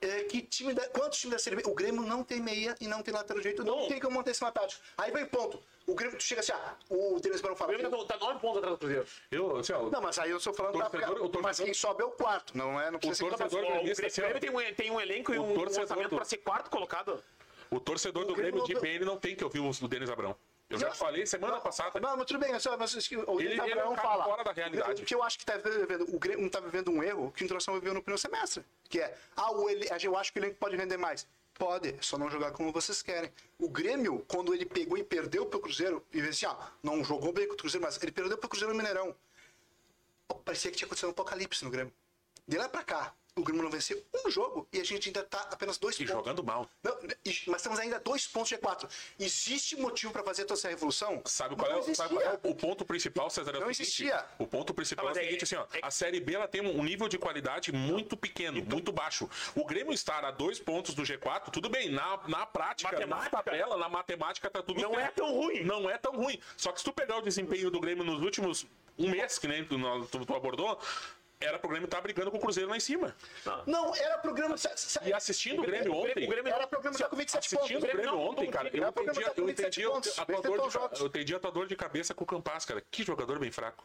É, que time da, quantos times da Série B? O Grêmio não tem meia e não tem lateral direito. Não, Não. tem como manter esse tático. Aí vem o ponto. O Grêmio, tu chega assim, ah, o Denis Barão O fala. Grêmio tá, tá nove pontos atrás do Cruzeiro. Eu, assim, ó, Não, mas aí eu estou falando da Torcedor- o torcedor- Mas quem sobe é o quarto, não é? Não precisa O ser torcedor- Ó, o gremista, assim, o Grêmio tem, um, tem um elenco e O um, um torcedor orçamento do- para ser quarto colocado. o torcedor do O Grêmio Grêmio de não- não tem que ouvir o do Denis Abrão. Eu já Não. falei semana passada. Não, mas tudo bem, mas acho que o Ele- ele é Abraão cara fala. fora da realidade. O que eu acho que tá vivendo, o Grêmio está vivendo um erro que o Internacional viveu no primeiro semestre. Que é, ah, o ele, eu acho que o elenco pode render mais. Pode, é só não jogar como vocês querem. O Grêmio, quando ele pegou e perdeu pro Cruzeiro, e disse, ah, não jogou bem com o Cruzeiro, mas ele perdeu pro Cruzeiro no Mineirão. Parecia que tinha acontecido um apocalipse no Grêmio. De lá pra cá, o Grêmio não venceu um jogo e a gente ainda tá apenas dois E pontos. jogando mal. Não, e- mas estamos ainda dois pontos de G4. Existe motivo para fazer toda essa revolução? Sabe qual, é, o- sabe qual é o ponto principal, César? É o Não seguinte, existia. O ponto principal Ah, é o mas é- seguinte, assim, ó, é- a Série B ela tem um nível de qualidade muito pequeno, Então- muito baixo. O Grêmio estar a dois pontos do G4, tudo bem, na, na prática, Matemática. na tabela, na matemática, tá tudo Não certo. é tão ruim. Não é tão ruim. Só que se tu pegar o desempenho do Grêmio nos últimos um mês, que nem tu, tu abordou, era pro Grêmio estar brigando com o Cruzeiro lá em cima. Não, era programa. sa- sa- E assistindo o Grêmio O Grêmio- ontem... o Grêmio Era programa já com 27 pontos. Assistindo o Grêmio não, ontem, não, cara, não, eu não, entendi, tá eu 27 entendi a tua dor de, eu entendi a tua dor de cabeça com o Campas, cara. Que jogador bem fraco.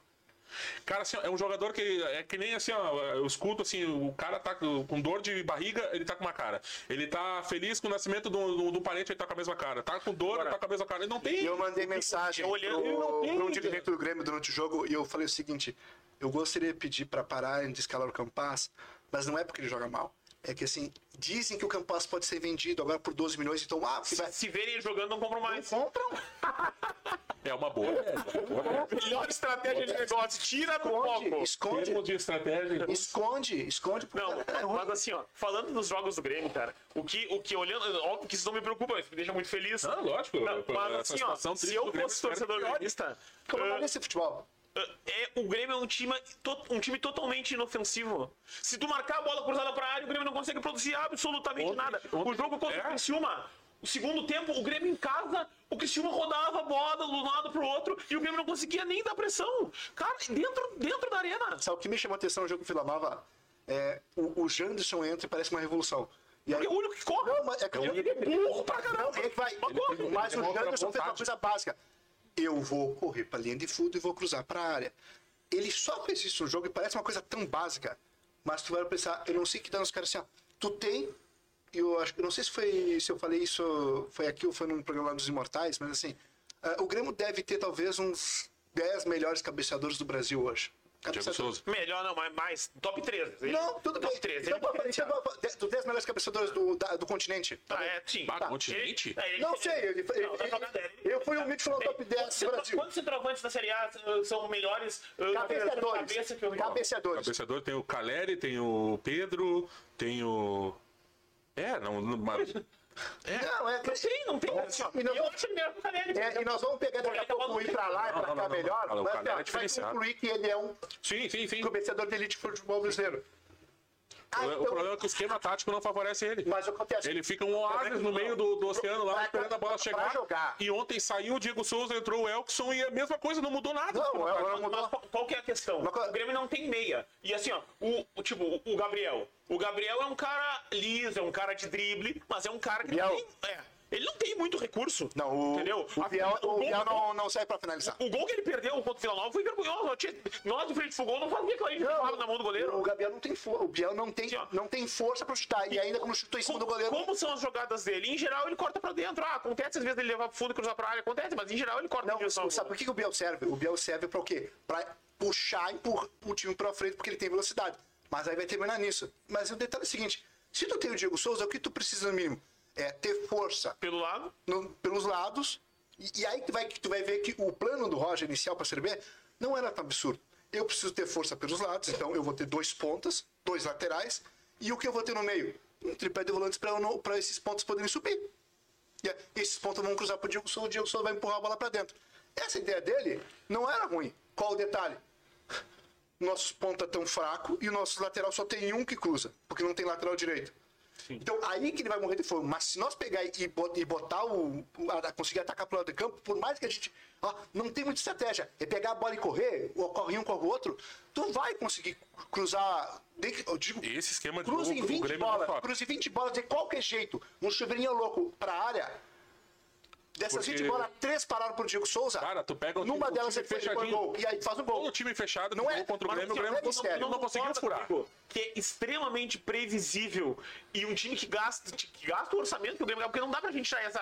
Cara, assim, é um jogador que é que nem assim, ó, eu escuto assim, o cara tá com dor de barriga, ele tá com uma cara. Ele tá feliz com o nascimento do, do, do parente, ele tá com a mesma cara. Tá com dor, ele tá com a mesma cara. Ele não tem. E eu mandei mensagem eu olhando- pro, não pro um dirigente do Grêmio durante o jogo e eu falei o seguinte: eu gostaria de pedir para pararem de escalar o Campas, mas não é porque ele joga mal. É que assim, dizem que o Campas pode ser vendido agora por 12 milhões, então, ah, porque vai. Se verem ele jogando, não compram mais. Compram, É uma boa. Melhor estratégia de negócio. Tira do esconde, foco. esconde, de estratégia. esconde, esconde. porque Não, é mas assim, ó, falando dos jogos do Grêmio, cara, o que, o que olhando, óbvio que isso não me preocupa, isso me deixa muito feliz. Não, lógico. Não, mas assim, ó, se eu fosse torcedor gremista, Como ah, é esse futebol? É, o Grêmio é um time, to- um time totalmente inofensivo. Se tu marcar a bola cruzada pra área, o Grêmio não consegue produzir absolutamente nada. o jogo contra é. o Criciúma, o segundo tempo, o Grêmio em casa, o Criciúma rodava a bola de um lado pro outro e o Grêmio não conseguia nem dar pressão. Cara, dentro, dentro da arena. Sabe o que me chamou a atenção no jogo que o Vila Nova? É, o, o Janderson entra e parece uma revolução. E aí, é o único que corre. Não, mas é que ele ele é burro pra caramba. Não, é que vai. Mas corre. Mas o demonstra Janderson fez uma coisa básica. Eu vou correr pra linha de fundo e vou cruzar pra área. Ele só fez isso no jogo e parece uma coisa tão básica. Mas tu vai pensar, eu não sei que dá nos caras assim, ó. Tu tem. Eu acho eu não sei se foi. Se eu falei isso foi aqui ou foi num programa dos Imortais, mas assim. ah, o Grêmio deve ter talvez uns 10 melhores cabeceadores do Brasil hoje. Souza. Melhor não, mas mais. Top 3. Não, tudo bem. top 3. Então, a- de- dos 10 melhores cabeceadores do, da- do continente. Tá Ah, bem? é, sim. Tá. continente? Ele- ele- Não sei, ele, ele, Não, tá ele- eu fui o Mitch falou top 10 do Brasil. Quantos centroavantes da Série A uh, são melhores uh, Cabeceadores. cabeça que o rival? Cabeceadores. Cabeceador tem o Caleri, tem o Pedro, tem o. É, não. não mas... Não, é que- Não tem, não tem. Assim, ó, E nós eu vamos-. É, e nós vamos pegar daqui a pouco ir pra lá e pra cá não, não, melhor. não, não, o mas, Calera é diferenciado. concluir que ele é um Sim, sim, sim. cabeceador de elite de futebol brasileiro. Ah, O então- problema é que o esquema tático não favorece ele. Mas acontece. Ele fica um oásis no meio do, do oceano lá, Pra- esperando a bola chegar. jogar. E ontem saiu o Diego Souza, entrou o Elkson e a mesma coisa, não mudou nada. Não, é, é, Mas mudou. qual, qual que é a questão? O Grêmio não tem meia. E assim, ó, o, o tipo, o, o Gabriel. O Gabriel é um cara liso, é um cara de drible, mas é um cara que Biel. não tem. É, ele não tem muito recurso. Não, o, entendeu? o Biel, o, o Biel não, não sai pra finalizar. o gol que ele perdeu contra o Vila Nova foi vergonhoso. Tinha- Nós, de frente pro gol, não fazia aquilo aí não, na mão do goleiro. O Gabriel não tem força. O Biel não tem, Sim, não tem força pra chutar. E ainda quando chutou em cima do goleiro. Como são as jogadas dele? Em geral, ele corta pra dentro. Ah, acontece às vezes ele levar pro fundo e cruzar pra área, acontece, mas em geral ele corta Não, direção sabe por que que o Biel serve? O Biel serve pra o quê? Pra puxar e empurrar o time pra frente porque ele tem velocidade. Mas aí vai terminar nisso. Mas o detalhe é o seguinte: se tu tem o Diego Souza, o que tu precisa no mínimo? É ter força Pelo lado, no- pelos lados. E, e aí tu vai, tu vai ver que o plano do Roger inicial para a Série B não era tão absurdo. Eu preciso ter força pelos lados, então eu vou ter dois pontas, dois laterais, e o que eu vou ter no meio? Um tripé de volantes para esses pontos poderem subir. E aí, esses pontos vão cruzar para o Diego Souza, o Diego Souza vai empurrar a bola para dentro. Essa ideia dele não era ruim. Qual o detalhe? Nossos ponta tão fraco e o nosso lateral só tem um que cruza, porque não tem lateral direito. Então, aí que ele vai morrer de fome. Mas se nós pegar e e botar o. o- a- conseguir atacar pro lado do campo, por mais que a gente. Ó, não tem muita estratégia. É pegar a bola e correr, ou corre um, corre o outro, tu vai conseguir cruzar. Eu digo. Esse esquema de Cruza em jogo, o 20 Grêmio não bolas, toca. cruza em 20 bolas de qualquer jeito. Um chuveirinho louco pra área. Dessas Porque- 20 bolas, três pararam pro Diego Souza. Cara, tu pega o Numa time- o delas time ele ele põe fechadinho. gol. E aí faz um gol. Todo time fechado, Não não é- contra o Grêmio, o não Grêmio é não, mistério. não, conseguiu concorda furar. Que é extremamente previsível e um time que gasta, que gasta o orçamento que o Grêmio porque não dá pra gente tirar essa,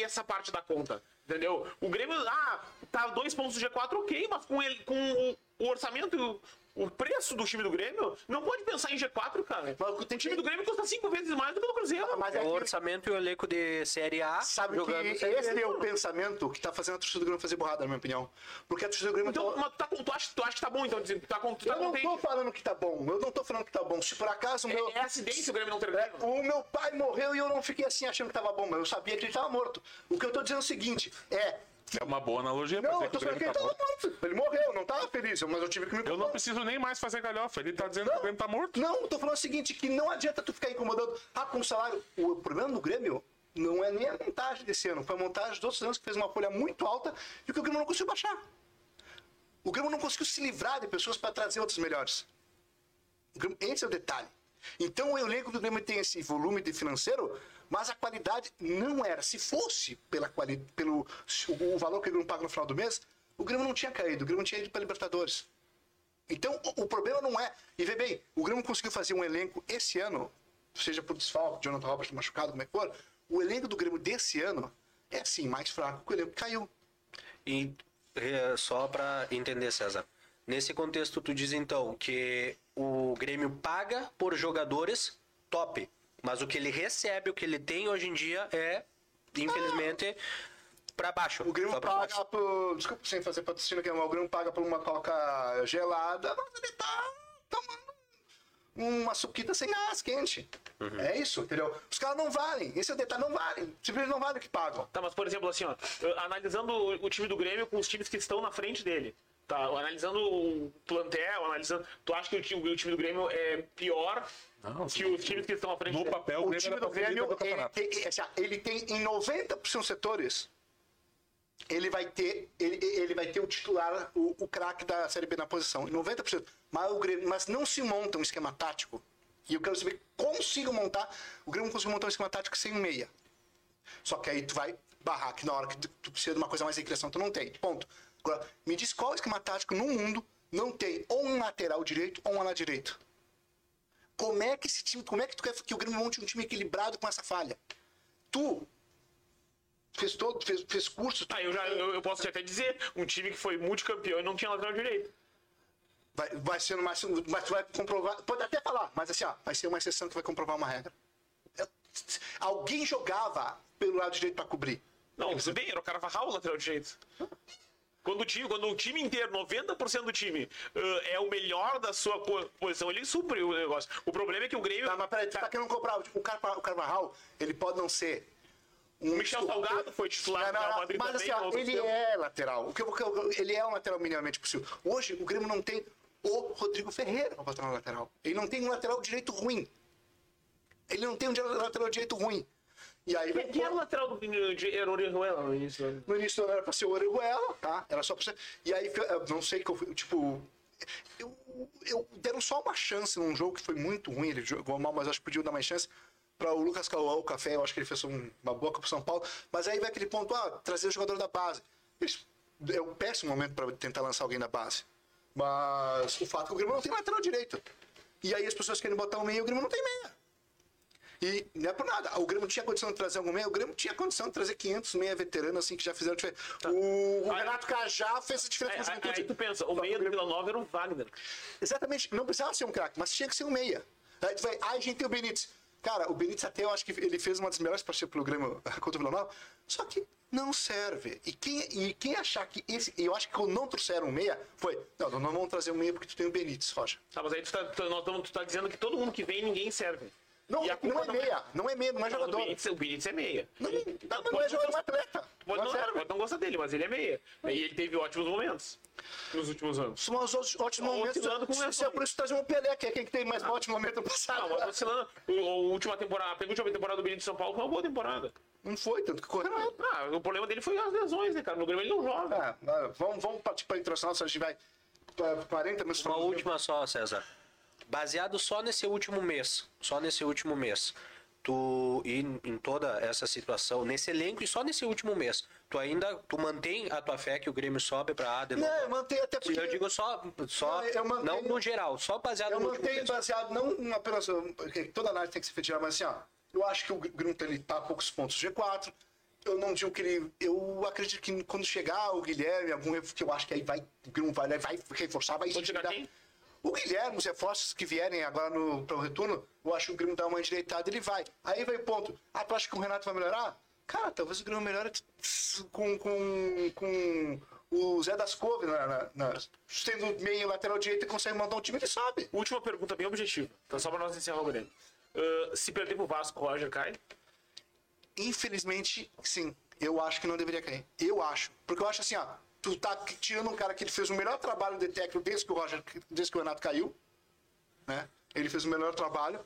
essa parte da conta. Entendeu? O Grêmio, ah, tá dois pontos do G4, ok, mas com, ele, com o, o orçamento, o preço do time do Grêmio, não pode pensar em G4, cara. Mas o time do Grêmio custa cinco vezes mais do que o do Cruzeiro. Mas É é o que- orçamento e o elenco de Série A Sabe jogando que Série esse B. é o pensamento que tá fazendo a torcida do Grêmio fazer borrada, na minha opinião. Porque a torcida do Grêmio Então, tá... mas tu, tá, tu, acha, tu acha que tá bom, então, dizendo que tá, com- tu tá Eu não contente. tô falando que tá bom, eu não tô falando que tá bom. Se por acaso o meu... É, é acidente o Grêmio não ter É, ganho. o meu pai morreu e eu não fiquei assim achando que tava bom, mas eu sabia que ele tava morto. O que eu tô dizendo é o seguinte, é... É uma boa analogia Não, dizer eu tô falando que ele tá tava morto. Ele morreu, não tava feliz, mas eu tive que me Eu não preciso nem mais fazer galhofa. Ele tá dizendo que o Grêmio tá morto. Não, eu tô falando o seguinte, que não adianta tu ficar incomodando. Ah, com o salário. O problema do Grêmio não é nem a montagem desse ano, foi a montagem dos outros anos que fez uma folha muito alta e que o Grêmio não conseguiu baixar. O Grêmio não conseguiu se livrar de pessoas para trazer outros melhores. Grêmio- Esse é o detalhe. Então o elenco do Grêmio tem esse volume de financeiro, mas a qualidade não era. Se fosse pela quali, pelo o, valor que o Grêmio paga no final do mês, o Grêmio não tinha caído, o Grêmio tinha ido para Libertadores. Então, o, o problema não é. E vê bem, o Grêmio conseguiu fazer um elenco esse ano, seja por desfalque, Jonathan Roberts machucado, como é que for. O elenco do Grêmio desse ano é assim, mais fraco que o elenco que caiu. E é, só para entender, César. Nesse contexto, tu diz então que o Grêmio paga por jogadores top, mas o que ele recebe, o que ele tem hoje em dia é, infelizmente, para baixo. O Grêmio paga baixo. por. Desculpa sem fazer patrocínio aqui, mas o Grêmio paga por uma coca gelada, mas ele tá tomando uma suquita sem gás quente. É isso, entendeu? Os caras não valem. Esse é o detalhe, não valem. Simplesmente não valem o que pagam. Tá, mas por exemplo, assim, ó, analisando o, o time do Grêmio com os times que estão na frente dele. Tá, analisando o plantel, analisando. Tu acha que o time, o time do Grêmio é pior Não, que os times que estão à frente No papel, o O time do Grêmio, do ele tem, assim, ele tem em 90% dos setores, ele vai ter, ele, ele vai ter o titular, o, o craque da Série B na posição, em 90%. Mas, o Grêmio, mas não se monta um esquema tático. E eu quero saber, consigo montar, o Grêmio conseguiu montar um esquema tático sem meia. Só que aí tu vai barrar, que na hora que tu, tu precisa de uma coisa mais de criação, tu não tem. Ponto. Agora, me diz qual esquema tático no mundo não tem ou um lateral direito ou um ala direito. Como é que esse time, como é que tu quer que o Grêmio monte um time equilibrado com essa falha? Tu fez todo, fez, fez curso, tu Ah, eu, já, eu, eu posso até dizer, um time que foi multicampeão e não tinha lateral direito. vai, vai ser mais, mas tu vai comprovar, pode até falar, mas assim, ó, vai ser uma exceção que vai comprovar uma regra. Alguém jogava pelo lado direito para cobrir. Não, tudo bem, era o Carvajal o lateral direito. Quando o time, quando o time inteiro, 90% do time, ãh, é o melhor da sua posição, ele supre o negócio. O problema é que o Grêmio. Tá, mas peraí, tu tá querendo comprar o Carva- o Carvajal, ele pode não ser um O Michel Salgado foi titular Não, não, não, Madrid mas também. assim, ó, ele tempo. é lateral. O que, ele é um lateral minimamente possível. Hoje, o Grêmio não tem o Rodrigo Ferreira pra botar no lateral. Ele não tem um lateral direito ruim. Ele não tem um lateral direito ruim. E aí, Quem quem era o lateral do de era o Orejuela no início do ano? no início ano era pra ser o Orejuela, tá? Era só pra ser. E aí, não sei que eu fui, tipo. Eu, eu deram só uma chance num jogo que foi muito ruim. Ele jogou mal, mas acho que podia dar mais chance. Para o Lucas Cauã, o Café, eu acho que ele fez um- uma boa Copa São Paulo. Mas aí vai aquele ponto, ah, trazer o jogador da base. Eles- é um péssimo momento para tentar lançar alguém da base. Mas o fato é que o Grêmio não tem lateral direito. E aí as pessoas querem botar um meia e o Grêmio não tem meia. E não é por nada. O Grêmio tinha condição de trazer algum meia, o Grêmio tinha condição de trazer 500 meia veteranos assim que já fizeram diferença. O, o Aí- Renato Cajá fez a diferença Aí, o aí, Juventude. aí tu pensa, o meia do Vila Nova era o Wagner. Exatamente, não precisava ser um craque, mas tinha que ser um meia. Aí tu vai, ah, a gente tem o Benítez. Cara, o Benítez até eu acho que ele fez uma das melhores partidas pelo Grêmio contra o Vila Nova, só que não serve. E quem, e quem achar que esse. Eu acho que quando não trouxeram um meia, foi. Não, não, não vamos trazer um meia porque tu tem o Benítez, Roger. Tá, mas aí tu tá, tu, nós tamo- tu tá dizendo que todo mundo que vem, ninguém serve. Não, E a culpa não é meia, não é meia, não é o jogador. Benítez, o Benítez é meia. Não, Ele- não, tu não é jogador, não é atleta. Pode Não não, não gostar dele, mas ele é meia. E ele teve ótimos momentos nos últimos anos. São os ótimos Tá momentos. oscilando com Isso é por isso trazer um Pelé, que é quem que tem mais ótimo momento no passado. Não, mas oscilando. O- A última temporada, a penúltima temporada do Benítez de São Paulo foi uma boa temporada. Não foi, tanto que correu. Ah, o problema dele foi as lesões, né, cara? No Grêmio ele não joga. Ah, ah, vamos, vamos partir para a internacional, senão a gente vai para 40 minutos. Uma última só, César. Baseado só nesse último mês, só nesse último mês, tu e em toda essa situação, nesse elenco e só nesse último mês, tu ainda tu mantém a tua fé que o Grêmio sobe para A de? Não, eu mantenho até porque. Eu digo só, só Não, eu mantenho- não no geral, só baseado Eu no último mantenho mês. baseado, não apenas. porque Toda análise tem que ser feita, mas assim, ó. Eu acho que o Grêmio ele tá a poucos pontos do G4. Eu não digo que ele. Eu acredito que quando chegar o Guilherme, algum que eu acho que aí vai. O Grêmio vai, vai reforçar, vai chegar chegar- quem? O Guilherme, os reforços que vierem agora no, para o retorno, eu acho que o Grêmio dá uma endireitada ele vai. Aí vai o ponto. Ah, tu acha que o Renato vai melhorar? Cara, talvez o Grêmio melhore com, com, com o Zé das Couve, na, na, na, sendo meio lateral direito e consegue mandar um time, ele sabe. Última pergunta bem objetiva. Então, só para nós encerrar o Grêmio. Uh, se perder pro Vasco, o Roger cai? Infelizmente, sim. Eu acho que não deveria cair. Eu acho. Porque eu acho assim, ó. Tu tá tirando um cara que ele fez o melhor trabalho de técnico desde que o Roger, desde que o Renato caiu. Né? Ele fez o melhor trabalho.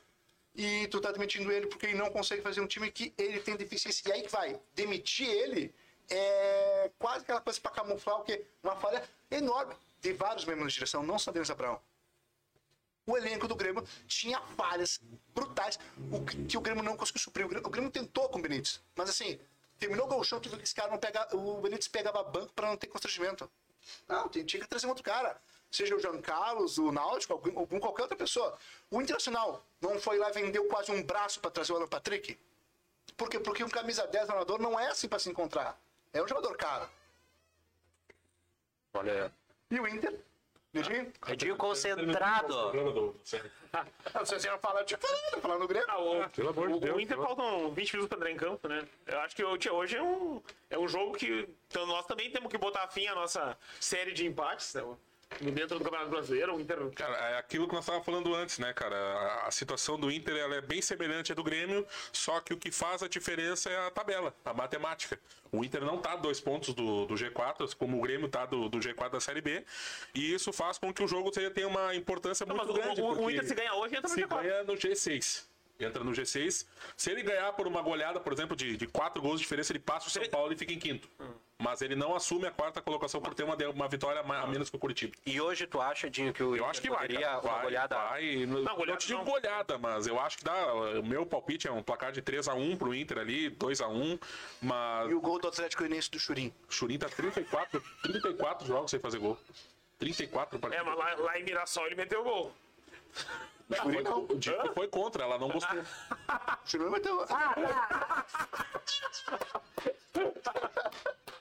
E tu tá demitindo ele porque ele não consegue fazer um time que ele tem deficiência. E aí que vai. Demitir ele é quase aquela coisa para camuflar o que uma falha enorme. Tem vários membros de direção, não só Denis Abraão. O elenco do Grêmio tinha falhas brutais, o que, que o Grêmio não conseguiu suprir. O Grêmio, o Grêmio tentou com o Benítez, mas assim, terminou o gol show, que esse cara não pega, o Benítez pegava banco para não ter constrangimento. Não, tinha que trazer outro cara. Seja o Jean Carlos, o Náutico, algum, algum qualquer outra pessoa. O Internacional não foi lá e vendeu quase um braço para trazer o Alan Patrick? Por quê? Porque um camisa 10 treinador não é assim para se encontrar. É um jogador caro. Olha. E o Inter? Edinho? Edinho concentrado. Não sei se ia falar de falando, falando no Grêmio. Ah, o, Pelo amor de Deus, o Inter faltam 20 minutos pra entrar em campo, né? Eu acho que hoje, hoje é, um, é um jogo que então, nós também temos que botar fim à nossa série de empates né? Dentro do Campeonato Brasileiro. O Inter Cara, é aquilo que nós estávamos falando antes, né, cara? A, a situação do Inter ela é bem semelhante à do Grêmio, só que o que faz a diferença é a tabela, a matemática. O Inter não tá a dois pontos do, do G4, como o Grêmio tá do, do G4 da Série B, e isso faz com que o jogo tenha uma importância Não, muito mas grande. o, o Inter se ganha hoje entra no se G4. ganha no G6. Entra no G6. Se ele ganhar por uma goleada, por exemplo, de, de quatro gols de diferença, ele passa o São Paulo e fica em quinto. Mas ele não assume a quarta colocação por ter uma, uma vitória a menos que o Curitiba. E hoje tu acha, Dinho, que o Eu acho que vai, cara. uma Vai, goleada vai. Não, não goleada te digo não. goleada, mas eu acho que dá. O meu palpite é um placar de 3x1 pro Inter ali, 2x1. Mas E o gol do Atlético Goianiense do Churim. o Churin tá 34, 34 jogos sem fazer gol. 34 É, partidas. mas lá, lá em Mirassol ele meteu o gol. Churim não. O Dico foi contra, ela não gostou. O Churim ter. Ah,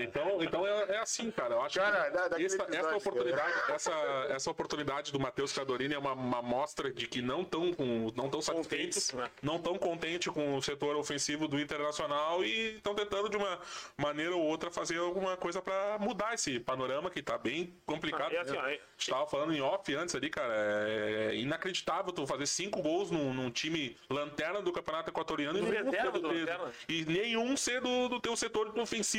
Então, então é, é assim, cara. Eu acho Cara, que daquele essa, essa oportunidade, essa, essa oportunidade do Matheus Cadorini é uma, uma mostra de que não estão não tão satisfeitos, Contentes, né? não estão contentes com o setor ofensivo do Internacional e estão tentando de uma maneira ou outra fazer alguma coisa para mudar esse panorama que tá bem complicado. Ah, é assim, né? ó, é- A gente tava falando em off antes ali, cara. É inacreditável tu fazer cinco gols num, num time lanterna do Campeonato Equatoriano e Do nenhum, ser do do e nenhum ser do, do teu setor ofensivo,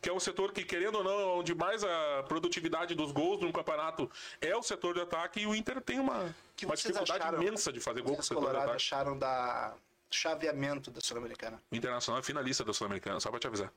que é o setor que, querendo ou não, é onde mais a produtividade dos gols no campeonato é o setor de ataque, e o Inter tem uma, que uma dificuldade acharam? imensa de fazer gol com o setor de Colorados ataque. acharam da chaveamento da Sul-Americana. O Internacional é finalista da Sul-Americana, só pra te avisar.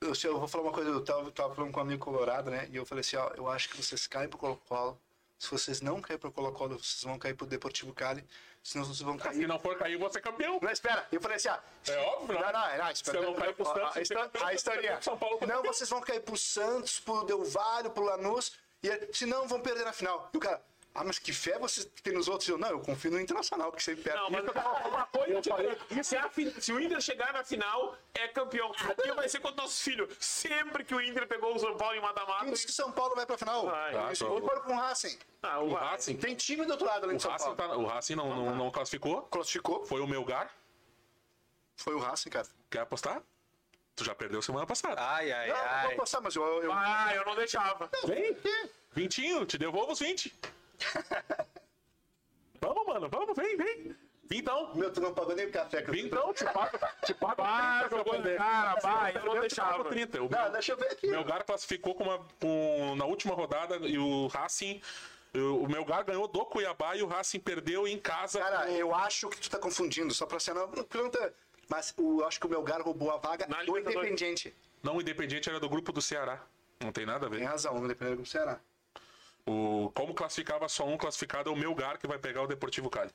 Eu, se eu vou falar uma coisa, eu tava, tava falando com um amigo colorado, né? E eu falei assim, ó, eu acho que vocês caem pro Colo-Colo. Se vocês não caírem pro Colo-Colo, vocês vão cair pro Deportivo Cali. Senão vocês vão Se cair... não for cair, você é campeão. Não, espera. Eu falei assim, ó... É óbvio, Não, né? não, não, espera. Se não cair pro Santos, a, histó- você a historinha. São Paulo Não, vocês vão cair pro Santos, pro Del Valle, pro Lanús. E aí, se não, vão perder na final. E o cara... Ah, mas que fé vocês têm nos outros? Eu, não, eu confio no Internacional, que sempre perde. Não, mas uma coisa, tipo, se, a se o Inter chegar na final, é campeão. Aqui vai ser contra nossos filhos. Sempre que o Inter pegou o São Paulo em mata-mata. Quem disse que São Paulo vai pra final? Vai. Ah, ou for com o Racing. Ah, O Racing, Tem time do outro lado além o de São Racing, Paulo. tá- o Racing não, não, não classificou. Classificou. Foi o Melgar. Foi o Racing, cara. Quer apostar? Tu já perdeu semana passada. Ai, ai, Não, não vou ai. passar, mas eu... eu... Ah, eu não deixava. Vem. Vintinho, te devolvo os 20. vamos, mano, vamos, vem, vem. Vintão. Meu, tu não pagou nem o café que eu... Vintão, te pago. Te pago. Ah, jogou na cara, vai, eu não pago deixava. 30. O Não, deixa eu ver aqui. Melgar classificou com uma, com, na última rodada e o Racing. O o Melgar ganhou do Cuiabá e o Racing perdeu em casa. Cara, com- eu acho que tu tá confundindo, só pra ser... Não, pergunta... Mas o, eu acho que o Melgar roubou a vaga Na do. Independiente. Não, o Independiente era do grupo do Ceará. Não tem nada a Tem ver. razão, o Independiente do Ceará. O, como classificava só um classificado é o Melgar que vai pegar o Deportivo Cali.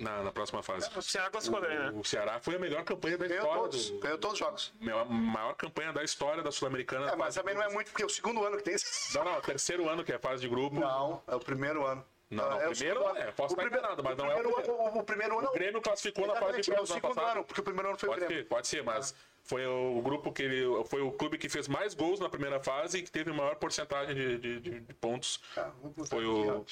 Na, na próxima fase. O Ceará classificou daí, né? O Ceará foi a melhor campanha da Ganhou história. todos, do- ganhou todos os jogos. maior, maior campanha da história da Sul-Americana. É, mas também não é muito, porque é o segundo ano que tem esse... Não, não, é o terceiro ano que é fase de grupo. Não, é o primeiro ano. Não, não, É, o primeiro segundo é, ano. posso o estar primeiro, enganado, mas o não é o primeiro ano. O, o primeiro ano. O Grêmio classificou na fase de é o grupos ano segundo passado. ano, porque o primeiro ano foi o Pode Grêmio. ser, pode ser, mas foi o grupo que ele. Foi o clube que fez mais gols na primeira fase e que teve maior porcentagem de, de- de- de pontos. Botar Foi o-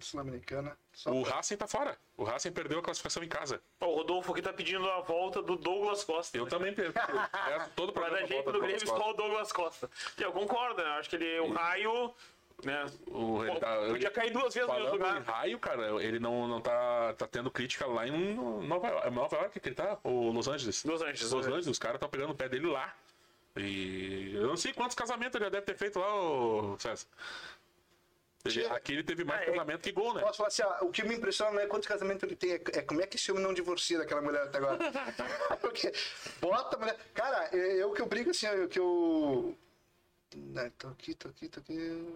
Sul-Americana. O pra- Racing tá fora. O Racing perdeu a classificação em casa. O Rodolfo aqui tá pedindo a volta do Douglas Costa. Eu né? também perdi. É, todo o programa jeito volta no do Grêmio só o Douglas Costa. E eu concordo, né? Acho que ele, o raio, né? O- ele Pô, tá- podia cair duas vezes no lugar. em raio, cara, ele não, não tá, tá tendo crítica lá em Nova York. É Nova York que ele tá? Ou Los Angeles? Los Angeles, Los é. Angeles, os caras estão pegando o pé dele lá. E eu não sei quantos casamentos ele já deve ter feito lá, ô César. Ele- aqui ele teve mais Ah, é- casamento que gol, né? Posso falar assim, ó, o que me impressiona não é quantos casamentos ele tem, é, é como é que esse homem não divorcia daquela mulher até agora. Porque bota a mulher. Cara, é- eu que eu brigo assim, eu que eu. Né, tô aqui, tô aqui, tô aqui.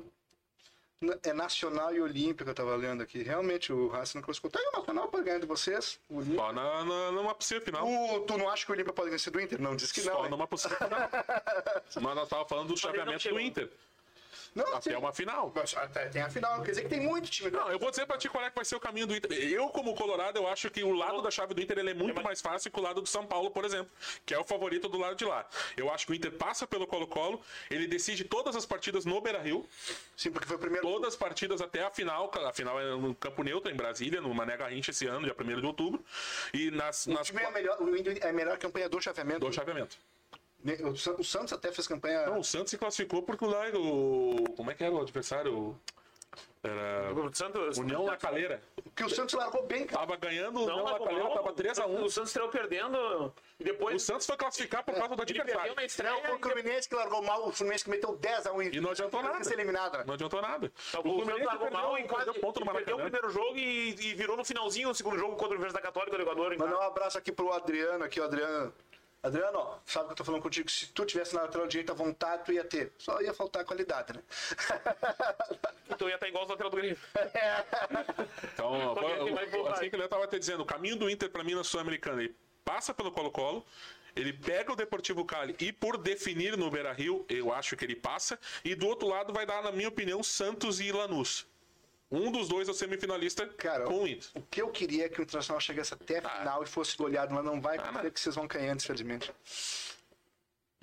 É Nacional e Olímpico, eu tava lendo aqui. Realmente, o Racing não classificou. Tá aí o Nacional pode ganhar de vocês. O. Só na, na, numa possível final. O- tu não acha que o Olímpico pode vencer do Inter? Não, diz que não. Só numa possível final. Mas nós tava falando do chaveamento do. Inter. Não, Até sim. uma final. Mas até Tem a final, quer dizer que tem muito time. Não, eu vou dizer pra ti qual é que vai ser o caminho do Inter. Eu, como Colorado, eu acho que o lado da chave do Inter ele é muito mais fácil que o lado do São Paulo, por exemplo, que é o favorito do lado de lá. Eu acho que o Inter passa pelo Colo-Colo, ele decide todas as partidas no Beira-Rio, Sim, porque foi o primeiro. todas as partidas até a final, a final é no Campo Neutro, em Brasília, no Mané Garrincha esse ano, dia 1 de outubro, e nas, O nas time é melhor, o Inter é a melhor campanha do chaveamento. do chaveamento. O San- o Santos até fez campanha. Não, o Santos se classificou porque lá o... como é que era o adversário? Era O Santos. União La Calera. Porque o Santos largou bem, cara. Tava ganhando, o Não, União La Calera mal. tava 3x1. O Santos estreou perdendo e depois. O Santos foi classificar por causa do Ele perdeu adversário. na estreia. Não, foi o e Fluminense que largou mal, o Fluminense que meteu 10 a 1 E não adiantou nada. ser eliminado, né? Não adiantou nada. O Santos largou mal e quase perdeu ponto no ele perdeu o primeiro jogo e, e virou no finalzinho o segundo jogo contra a Universidade Católica do Equador. em Mandar um abraço aqui pro Adriano, aqui, o Adriano. Adriano, ó, sabe que eu tô falando contigo? Se tu tivesse na lateral direita à vontade, tu ia ter. Só ia faltar qualidade, né? Então ia estar igual os lateral do Grêmio. Então, Porque tem mais vontade. assim que ele tava te dizendo, o caminho do Inter pra mim na Sul-Americana, ele passa pelo Colo-Colo, ele pega o Deportivo Cali e por definir no Beira-Rio, eu acho que ele passa, e do outro lado vai dar, na minha opinião, Santos e Lanús. Um dos dois é o semifinalista Cara, com o Inter. o que eu queria é que o Internacional chegasse até a final e fosse goleado, mas não vai Ah, acontecer não. que vocês vão cair antes, felizmente.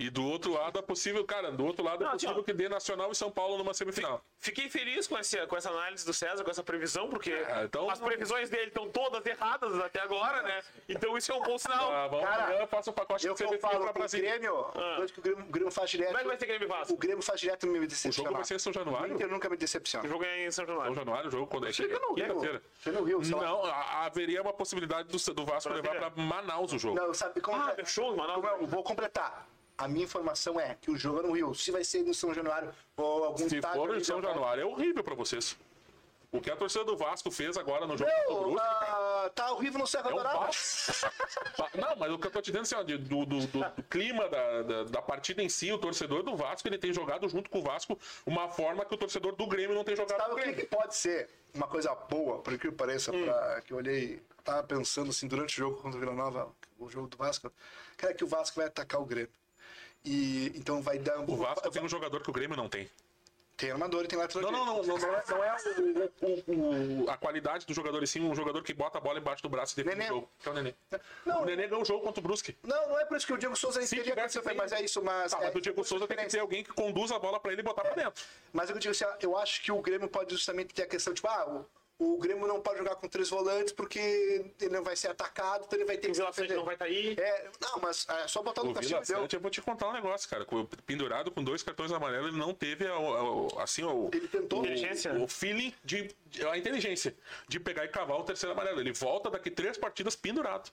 E do outro lado é possível, cara, do outro lado é Não, assim, possível ó. que dê Nacional e São Paulo numa semifinal. Fiquei feliz com, esse, com essa análise do César, com essa previsão, porque É, então- as previsões dele estão todas erradas até agora, né? Então isso é um bom sinal. Ah, vamos Cara, eu faço o pacote Eu de eu CBF falo pra o Brasília. Grêmio, coisa que o Grêmio, o Grêmio faz direto. Como é que vai ser Grêmio e Vasco? O Grêmio faz direto me O jogo decepciona. vai ser em São O Januário? Inter nunca me decepciona. O jogo é em São São Januário. Januário, o jogo quando é Chega no Rio. Chega no Rio. Não, a- haveria uma possibilidade do, do Vasco levar pra Manaus o jogo. Não, sabe como Ah, é? show, Manaus. Eu vou completar. A minha informação é que o jogo é no Rio. Se vai ser no São Januário ou algum Se estádio for em São vai- Januário, é horrível pra vocês. O que a torcida do Vasco fez agora no jogo contra o Meu, Brusque ah, tá horrível no Serra é um Dourada. pau. Não, mas o que eu tô te dizendo assim, ó, do, do- do- do clima da, da, da partida em si, o torcedor do Vasco, ele tem jogado junto com o Vasco uma forma que o torcedor do Grêmio não tem jogado Sabe o que, que pode ser uma coisa boa, por que pareça, Hum. pra, que eu olhei, tava pensando assim, durante o jogo contra o Vila Nova, o jogo do Vasco, cara, que o Vasco vai atacar o Grêmio. E então vai dar. O Vasco tem um jogador que o Grêmio não tem. Tem armador e tem lateral Não, não, não, não, não é, não é o- o- a qualidade do jogador, e sim um jogador que bota a bola embaixo do braço e define Nenê. o jogo. Que é o Nenê. Não. o Nenê ganhou o jogo contra o Brusque. Não, não é por isso que o Diego Souza Se teria tivesse acontecido, feito- mas é isso, mas. Tá, é, mas o Diego Souza tem que ter alguém que conduza a bola pra ele e botar pra dentro. Mas eu digo assim, eu acho que o Grêmio pode justamente ter a questão, tipo, ah, o, o Grêmio não pode jogar com três volantes porque ele não vai ser atacado, então ele vai ter O que Vila Sante defender. não vai estar aí. É, não, mas é só botar O no castigo Vila deu. Sante, eu vou te contar um negócio, cara. Com- Pendurado com dois cartões amarelos, ele não teve a- a- assim, o, Ele tentou. o, Inteligência. o feeling de, a inteligência de pegar e cavar o terceiro amarelo. Ele volta daqui três partidas pendurado.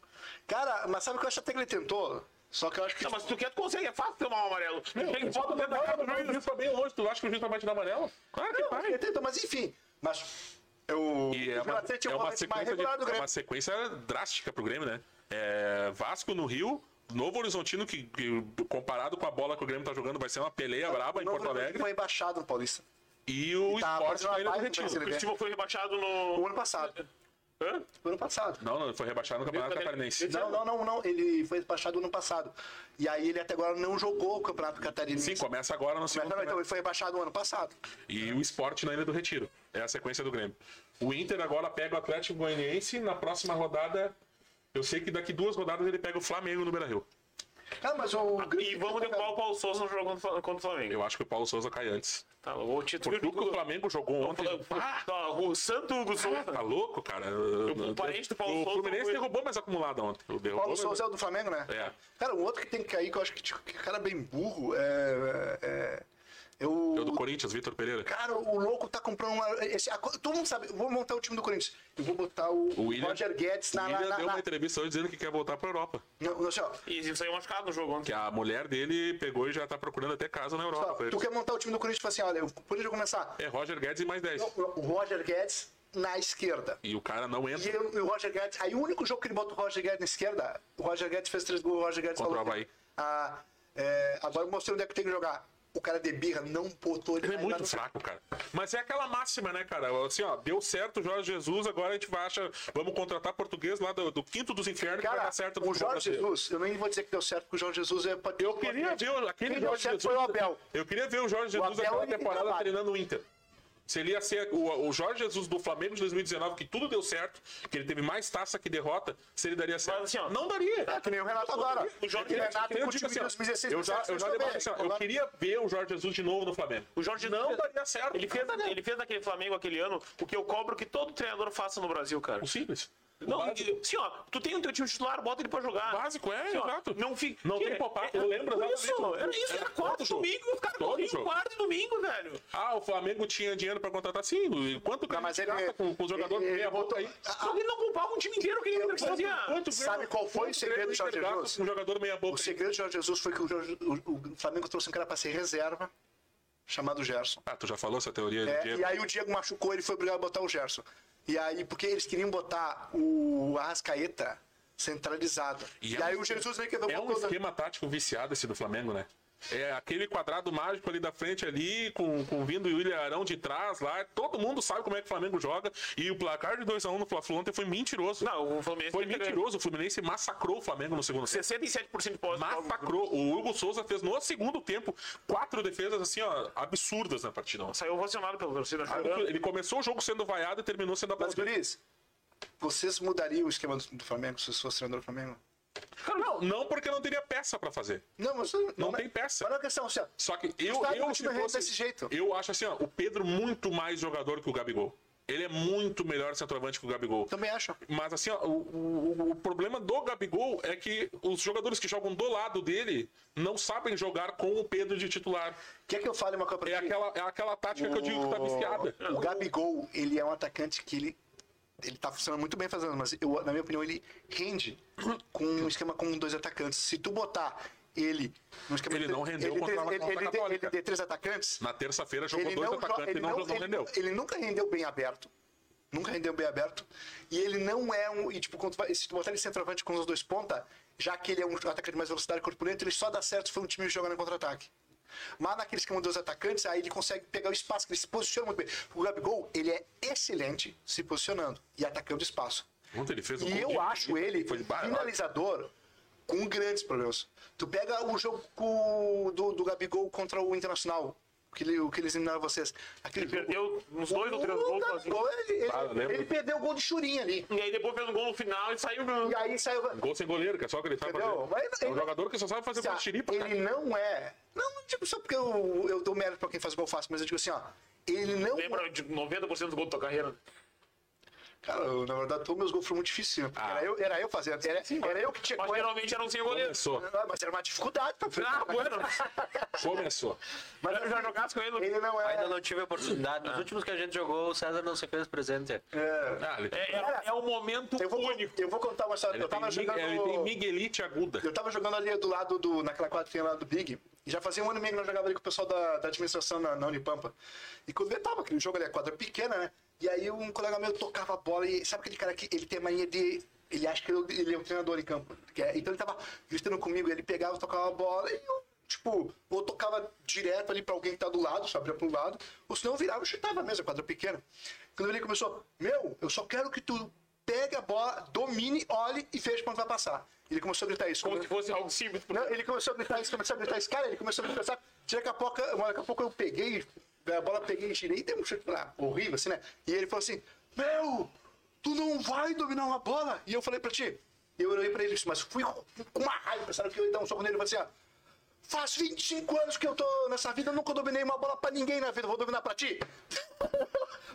Cara, mas sabe o que eu acho até que ele tentou? Só que eu acho que. Não, mas se tu quer, tu consegue. É fácil tomar um amarelo. Tem foto dentro da cara do o juiz. tá bem longe. Tu acha que o juiz vai te dar amarelo? Claro que Não, vai. ele tentou, mas enfim. Mas. Eu, E é o uma, é o uma sequência, de- é Grêmio. uma sequência drástica pro Grêmio, né? É, Vasco no Rio, Novo Horizontino, que, que comparado com a bola que o Grêmio tá jogando, vai ser uma peleia braba em Porto Alegre. Foi rebaixado no Paulista. E o E tá Sport na Ilha do Retiro. O Curitiba foi rebaixado no. O ano passado. Hã? O ano passado. Não, não, ele foi rebaixado no Campeonato Catarinense. Não, não, não, não. Ele foi rebaixado no ano passado. E aí ele até agora não jogou o Campeonato Catarinense. Sim, começa agora no Mas segundo não, então ele foi rebaixado no ano passado. E o Sport na Ilha do Retiro. É a sequência do Grêmio. O Inter agora pega o Atlético Goianiense. Na próxima rodada, eu sei que daqui duas rodadas ele pega o Flamengo no Beira Rio. Cara, mas o E vamos derrubar o Paulo Souza no jogo contra o Flamengo. Eu acho que o Paulo Souza cai antes. Tá, o título Porque o que o Flamengo jogou ontem. Tá, o Santo Hugo Souza. Tá louco, cara? O parente do Paulo o Souza Fluminense foi- derrubou mais acumulado ontem. O Paulo Souza é o do Flamengo, né? É. Cara, o outro que tem que cair, que eu acho que, tipo, que cara bem burro, é. é, é o. É o do Corinthians, Vitor Pereira. Cara, o louco tá comprando uma. Esse, todo mundo sabe, eu vou montar o time do Corinthians. Eu vou botar o, O William, Roger Guedes o na. William na, na, deu na- uma entrevista hoje dizendo que quer voltar pra Europa. não, não, assim, ó, E saiu machucado no jogo ontem. Que a mulher dele pegou e já tá procurando até casa na só, Europa. pra tu quer montar o time do Corinthians e fala assim: olha, eu, eu começar? É Roger Guedes e mais 10. O Roger Guedes na esquerda. E o cara não E, entra eu- e o Roger Guedes, aí o único jogo que ele bota o Roger Guedes na esquerda, o Roger Guedes fez três gols, o Roger Guedes Contra o falou. Havaí. Ah, é, agora eu mostrei onde é que tem que jogar. O cara de birra não botou ele Ele é muito no- fraco, cara. Mas é aquela máxima, né, cara? Assim, ó, deu certo o Jorge Jesus, agora a gente vai achar, vamos contratar português lá do, do quinto dos infernos que vai Cara, dar certo no o Jorge. Jesus, eu nem vou dizer que deu certo, porque o Jorge Jesus é. Eu queria ver o- aquele Quem Jorge Jesus. foi o Abel. Eu queria ver o Jorge Jesus Abel, aquela ele tem temporada treinando o Inter. Se ele ia ser o, o Jorge Jesus do Flamengo de 2019, que tudo deu certo, que ele teve mais taça que derrota, se ele daria certo. Mas assim, ó, não daria. É que nem o Renato agora. O Jorge É que o Renato eu digo assim, ó, 2016, eu já, eu já 2017 levantei assim, ó, eu queria ver o Jorge Jesus de novo no Flamengo. O Jorge Não fez- daria certo. Ele fez, ele fez naquele Flamengo aquele ano o que eu cobro que todo treinador faça no Brasil, cara. O simples. Não, básico. sim, ó, tu tem o teu time titular, bota ele pra jogar. O básico, é, Assim, ó, exato. Não, fica, Não que- tem poupar, é- eu lembro Isso, exatamente. era isso, era Era quarto jogo. domingo, os caras corriam quarto e domingo, velho. Ah, o Flamengo tinha dinheiro pra contratar sim. E Quanto que mas ele gasta com, com o jogador ele- meia botou- aí? Só que ele não poupava um time inteiro que ele ainda fazia. Quanto Sabe qual foi o quanto segredo do Jorge Jesus? Um jogador meia boca. O segredo do Jorge Jesus foi que o, Jorge- o- o Flamengo trouxe um cara pra ser reserva, chamado Gerson. Ah, tu já falou essa teoria do É, Diego? e aí o Diego machucou, ele foi obrigado a botar o Gerson. E aí, porque eles queriam botar o Arrascaeta centralizado. E E, é aí um- o Jesus meio que É um esquema tático viciado esse do Flamengo, né? É aquele quadrado mágico ali da frente ali, com, com vindo o William Arão de trás lá. Todo mundo sabe como é que o Flamengo joga. E o placar de 2x1 no Fla-Flu ontem foi mentiroso. Não, o Fluminense Foi mentiroso. O Fluminense massacrou o Flamengo no segundo tempo. 67% de posse. Massacrou. O Hugo Souza fez no segundo tempo quatro defesas assim, ó, absurdas na partida. Saiu ovacionado pela torcida chorando. Ele começou o jogo sendo vaiado e terminou sendo Mas, aplaudido. Guris, vocês mudariam o esquema do, Flamengo se vocês fossem treinador do Flamengo? Cara, não, não porque não teria peça pra fazer. Não, mas Não tem peça. Mas não é questão, assim, ó, Só que eu, eu o se fosse, desse jeito. eu acho assim, ó, o Pedro muito mais jogador que o Gabigol. Ele é muito melhor centroavante que o Gabigol. também acho. Mas assim, ó, o, o, o problema do Gabigol é que os jogadores que jogam do lado dele não sabem jogar com o Pedro de titular. Quer que eu fale uma coisa pra É aquela, é aquela tática que eu digo que tá viciada. O Gabigol, ele é um atacante que ele ele tá funcionando muito bem fazendo, mas eu, na minha opinião ele rende com um esquema com dois atacantes. Se tu botar ele no esquema Ele de- não rendeu ele, contra a- ele, contra a ele, ele, Católica. ele tem três atacantes. Na terça-feira jogou dois atacantes e não, não, não rendeu. ele nunca rendeu bem aberto. Nunca rendeu bem aberto. E ele não é um. E, tipo, quando se tu botar ele centroavante com os dois ponta, já que ele é um atacante de mais velocidade corpulenta, ele só dá certo se for um time jogando em contra-ataque. Mas naquele esquema dos atacantes, aí ele consegue pegar o espaço, que ele se posiciona muito bem. O Gabigol, ele é excelente se posicionando e atacando espaço. Ontem ele fez um E eu de- acho ele foi finalizador com grandes problemas. Tu pega o jogo do, do Gabigol contra o Internacional, que ele, o que eles eliminaram vocês. Aquele Ele jogo- perdeu uns dois ou três gols ele, ele- Ah, ele perdeu o gol de churinha ali. E aí depois fez um gol no final e saiu no. E aí saiu. Gol sem goleiro, que é só que ele sabe Entendeu? fazer. Mas É um ele- jogador que só sabe fazer ó, pastiripa, cara. ele não é. Não, tipo, só porque eu, eu dou mérito pra quem faz gol fácil, mas eu digo assim, ó. Ele não. Lembra de 90% dos gols da tua carreira? Cara, eu, na verdade, todos meus gols foram muito difíceis. né? Porque Ah. Era, eu, era eu fazendo. Era, era eu que tinha. Mas geralmente eram sem goleiro. Começou. Ah, Mas era uma dificuldade pra Ah, bueno. Começou. Mas Eu já jogasse com ele. ele não é. Ainda não tive a oportunidade. Nos últimos que a gente jogou, o César não se fez presente. é, Ah, É, é, é o momento eu, vou, único. eu vou contar uma história. ele Eu tava tem, jogando. ele tem miguelite aguda. Eu tava jogando ali do lado do. naquela quadra que tem lá do Big. E já fazia um ano e meio que nós jogava ali com o pessoal da, da administração na, na Unipampa. E quando eu tava, aquele jogo ali, a quadra pequena, né? E aí um colega meu tocava a bola e sabe aquele cara que ele tem a mania de. Ele acha que ele, é o treinador em campo. é- então ele tava gritando comigo, ele pegava, tocava a bola e eu, tipo, ou tocava direto ali pra alguém que tá do lado, só abria pro lado, ou senão eu virava e chutava mesmo, a quadra pequena. Quando ele começou, meu, eu só quero que tu pegue a bola, domine, olhe e veja quando vai passar. Ele começou a gritar isso. Como se fosse algo simples. Não, ele começou a gritar isso, começou a gritar isso. Cara, ele começou a gritar, sabe? Daqui a pouco, daqui a pouco eu peguei, a bola, peguei, girei e dei um chute lá, horrível, assim, né? E ele falou assim, meu, tu não vai dominar uma bola? E eu falei pra ti, eu olhei pra ele, mas fui com uma raiva, pensaram que eu ia dar um soco nele, e falei assim, ó, Faz 25 anos que eu tô nessa vida, nunca dominei uma bola pra ninguém na vida, vou dominar pra ti?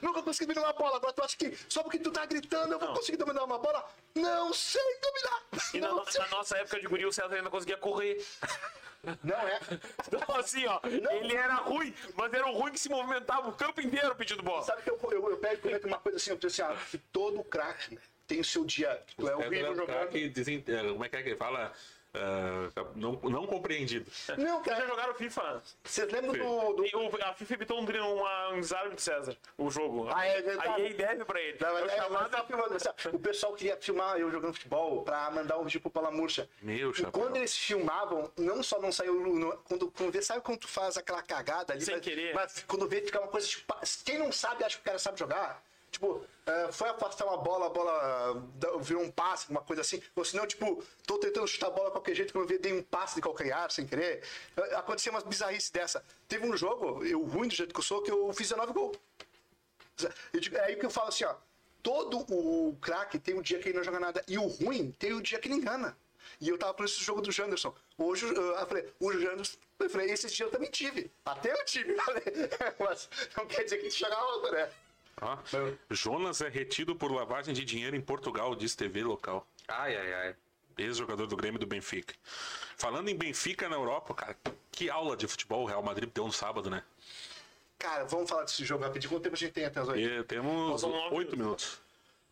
Nunca consegui dominar uma bola, agora tu acha que só porque tu tá gritando eu vou Não. conseguir dominar uma bola? Não sei dominar! E na, não, no- na nossa época de guri, o César ainda conseguia correr. não é. Então, assim, ó, ele era ruim, mas era um ruim que se movimentava o campo inteiro pedindo bola. Sabe que eu, eu, eu pego e comento uma coisa assim, eu assim, ó, que todo craque tem o seu dia, tu é horrível um jogando. craque desen- eh, Como é que é que ele fala? Ah, não, não compreendido. Não, Vocês já cara, jogaram FIFA? vocês lembram do... do... O- a FIFA evitou um, uma- um desarme de César, o jogo. Ah, é verdade. Aí deve pra ele. Não, É o é, chamado- filmando, assim, o pessoal queria filmar eu jogando futebol pra mandar um vídeo pro Palamurcha. Meu E chapéu. quando eles filmavam, não só não saiu. quando, quando vê, sabe quando tu faz aquela cagada ali? Sem mas, querer. Mas quando vê, fica uma coisa tipo. Quem não sabe, acha que o cara sabe jogar. Tipo, eh, foi afastar uma bola, a bola virou um passe, uma coisa assim. Ou senão, tipo, tô tentando chutar a bola de qualquer jeito, quando eu dei um passe de calcanhar sem querer. Eh, Aconteceu umas bizarrices dessa. Teve um jogo, eu ruim do jeito que eu sou, que eu fiz 19 gols. Digo- é aí que eu falo assim, ó. Todo o craque tem um dia que ele não joga nada. E o ruim tem o dia que ele engana. E eu tava por esse jogo do Janderson. Hoje, eu falei, o Janderson. Eu falei, esse dia eu também tive. Até eu tive. Falei, mas não quer dizer que tu joga outro, né? Ó, Jonas é retido por lavagem de dinheiro em Portugal, diz TV local. Ai, ai, ai. Ex-jogador do Grêmio do Benfica. Falando em Benfica na Europa, cara, que aula de futebol o Real Madrid deu no sábado, né? Cara, vamos falar desse jogo rapidinho. Quanto tempo a gente tem até as oito? E temos oito minutos.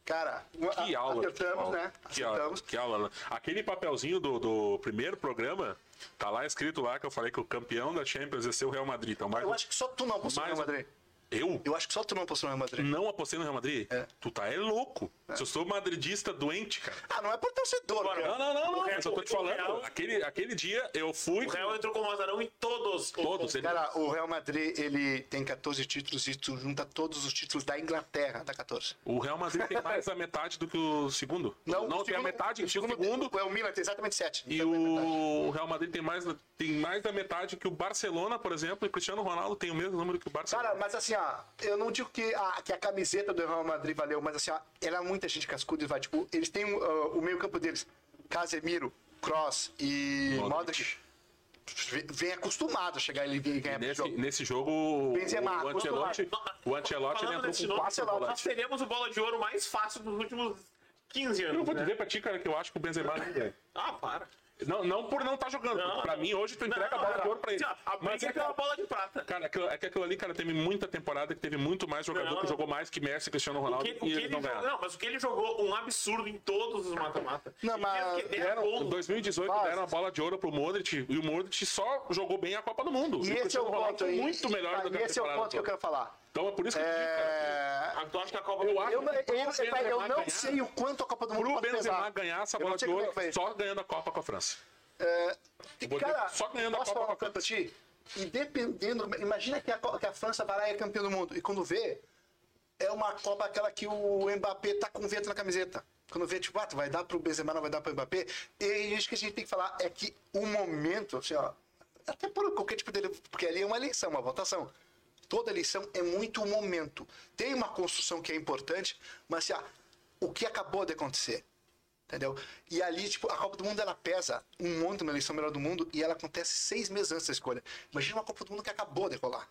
Cara, Que a- aula. acertamos, né? Que Acertamos. que aula. né? Aquele papelzinho do, do primeiro programa, tá lá escrito lá que eu falei que o campeão da Champions ia ser o Real Madrid. Então, mais Eu acho que só tu não no mais- Real Madrid. Eu? Eu acho que só tu não apostou no Real Madrid. Não apostei no Real Madrid? É. Tu tá é louco. Se eu sou madridista doente, cara. Ah, não é por torcedor, Agora, cara. Não, não, não, não. O Real- Mas eu tô te o falando. Real- Aquele, aquele dia eu fui. O Real entrou como azarão em todos. os- Todos. Ele, Cara, o Real Madrid, ele tem 14 títulos e tu junta todos os títulos da Inglaterra, da 14. O Real Madrid tem mais da metade do que o segundo. Não, o tem a segundo- metade, o tinha o segundo. É o Milan, tem exatamente 7. E o Real Madrid tem mais, tem mais da metade que o Barcelona, por exemplo, e o Cristiano Ronaldo tem o mesmo número que o Barcelona. Cara, mas assim, ó, eu não digo que a, que a camiseta do Real Madrid valeu, mas assim, ó, era muita gente cascuda e vai, tipo, eles têm uh, o meio campo deles, Casemiro, Cross e Modric. Modric, vem- acostumado a chegar e ganhar nesse, jogo. nesse jogo, Benzema, o Ancelotti, o Ancelotti ele entrou com jogo, quatro Ancelotti, Nós teremos o bola de ouro mais fácil dos últimos 15 Eu anos. vou né? dizer pra ti, cara, que eu acho que o Benzema não ganha. Ah, para. Não, não por não estar jogando. Não, pra não. mim, hoje tu entrega Não, a bola de ouro pra ele. A Mas é é que, pela bola de prata. cara, aquilo- é que aquilo ali, cara, teve muita temporada que teve muito mais jogador Não. que jogou mais que Messi e Cristiano O Ronaldo que, o e ele não ganharam. não, mas o que ele jogou um absurdo em todos os mata-mata. Não, mas em 2018 Mas- deram a bola de ouro pro Modric e o Modric só jogou bem a Copa do Mundo. E o esse é o ponto aí. muito melhor tá, do que e a esse é o temporada ponto que eu quero falar. Então é por isso que eu digo, cara, É... Tu acha que a Copa Eu acho Eu, eu, eu, eu não ganhar. sei o quanto a Copa do Mundo pro pode Benzema pesar. ganhar essa bola de é ouro só ganhando a Copa com a França. É, cara, só ganhando a Copa com a pra ti? E dependendo, imagina que a, que a França vai lá e é campeã do mundo. E quando vê, é uma Copa aquela que o Mbappé tá com vento na camiseta. Quando vê, tipo, ah, vai dar pro Benzema, não vai dar pro Mbappé. E isso que a gente tem que falar é que o momento, assim, ó, até por qualquer tipo de... Porque ali é uma eleição, uma votação. Toda eleição é muito o momento. Tem uma construção que é importante, mas assim, ó, o que acabou de acontecer? Entendeu? E ali, tipo, a Copa do Mundo ela pesa um monte na eleição melhor do mundo e ela acontece seis meses antes da escolha. Imagina uma Copa do Mundo que acabou de rolar.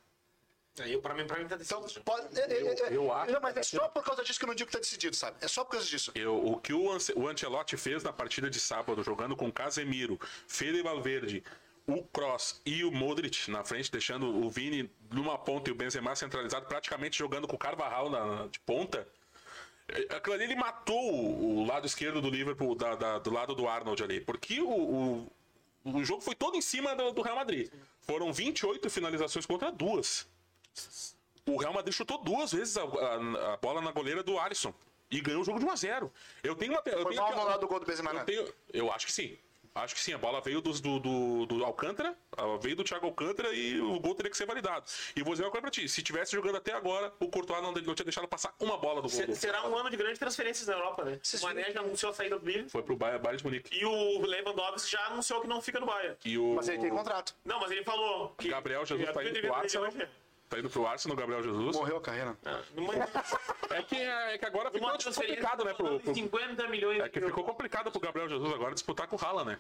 Aí, pra mim, pra mim tá Então, decidido. pode. é, é, é, eu acho Não, mas é só por causa disso que eu não digo que tá decidido, sabe? É só por causa disso. Eu, o que o, Ance- o Ancelotti fez na partida de sábado, jogando com Casemiro, Fede Valverde, o Cross e o Modric na frente, deixando o Vini numa ponta e o Benzema centralizado, praticamente jogando com o Carvajal na, de ponta. É, Aquilo ali ele matou o, o lado esquerdo do Liverpool, da- da- do lado do Arnold ali. Porque o, o, o jogo foi todo em cima do, do Real Madrid. Foram 28 finalizações contra duas. O Real Madrid chutou duas vezes a, a- a bola na goleira do Alisson. E ganhou o jogo de 1 a 0 Eu tenho uma. Eu Foi tenho mal aqui- anulado o gol do Benzema, eu, né? tenho, eu acho que sim. Acho que sim. A bola veio dos- do, do, do Alcântara, veio do Thiago Alcântara e o gol teria que ser validado. E vou dizer uma coisa pra ti: se tivesse jogando até agora, o Courtois não, não tinha deixado passar uma bola do gol. Se- do- Será um ano de grandes transferências na Europa, né? O Mané já anunciou a saída do Lille. Foi pro Bayern, Bayern de Munique. E o Lewandowski já anunciou que não fica no Bayern. E o Mas ele tem contrato. Não, mas ele falou que... Gabriel Jesus tá indo pro Arsenal. Tá indo pro Arsenal, Gabriel Jesus. Morreu a carreira. Numa, É que, é que agora ficou transferência complicado, né? Pro, pro- 50 milhões é que ficou complicado pro Gabriel Jesus agora disputar com o Haaland, né?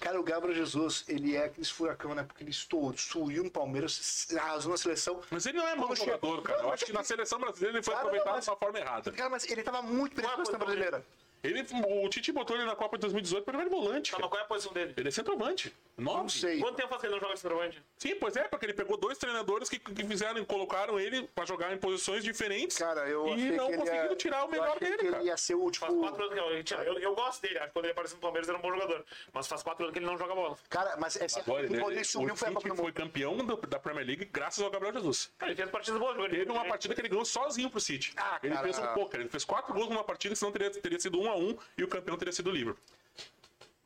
Cara, o Gabriel Jesus, ele é aquele furacão, né? Porque ele estourou, destruiu no Palmeiras, arrasou na seleção. Mas ele não é mau Quando jogador, cara. Não, Eu acho que na seleção brasileira ele foi Cara, não, aproveitado mas- de uma forma errada. Cara, mas ele tava muito bem na é seleção brasileira. Ele, o Tite botou ele na Copa de 2018 para primeiro volante. Tá, mas qual é a posição dele? Ele é centroavante. Nove. Não sei. Quanto tempo faz que ele não joga de centroavante? Sim, pois é, porque ele pegou dois treinadores que, que fizeram, colocaram ele para jogar em posições diferentes. Cara, eu e achei não que ele conseguiram ia, tirar o melhor dele, cara. ele ia ser o Faz último... quatro anos que eu, eu, eu gosto dele, acho que quando ele apareceu no Palmeiras ele era um bom jogador. Mas faz quatro anos que ele não joga bola. Cara, mas esse, Agora, ele, ele o subiu foi Copa City do foi campeão do- da Premier League graças ao Gabriel Jesus. Cara, ele fez partidas boas. Teve uma partida que ele ganhou sozinho pro City. Ah, ele cara. fez um pouco, ele fez quatro gols numa partida, senão teria, teria sido um a um e o campeão teria sido o Liverpool.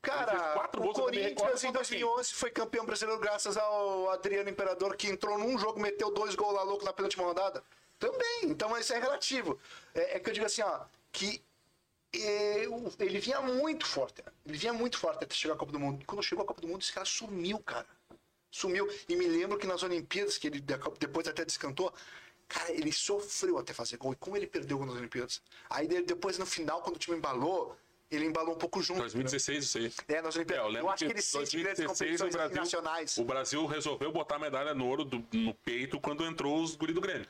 Cara, o eu Corinthians em contra quem. 2011 foi campeão brasileiro graças ao Adriano Imperador, que entrou num jogo, meteu dois gols lá louco na penúltima rodada. Também, então isso é relativo. É, é que eu digo assim, ó, que o- ele vinha muito forte. né? Ele vinha muito forte até chegar à Copa do Mundo. E quando chegou à Copa do Mundo, esse cara sumiu, cara. Sumiu. E me lembro que nas Olimpíadas, que ele depois até descantou, cara, ele sofreu até fazer gol. E como ele perdeu nas Olimpíadas? Aí de- depois, no final, quando o time embalou, ele embalou um pouco junto. 2016, isso aí. É, nas É, Olimpíadas. eu eu, lembro acho que ele sente grandes 2016 o competições Brasil, nacionais. o Brasil resolveu botar a medalha no ouro do- no peito quando entrou os guri do Grêmio.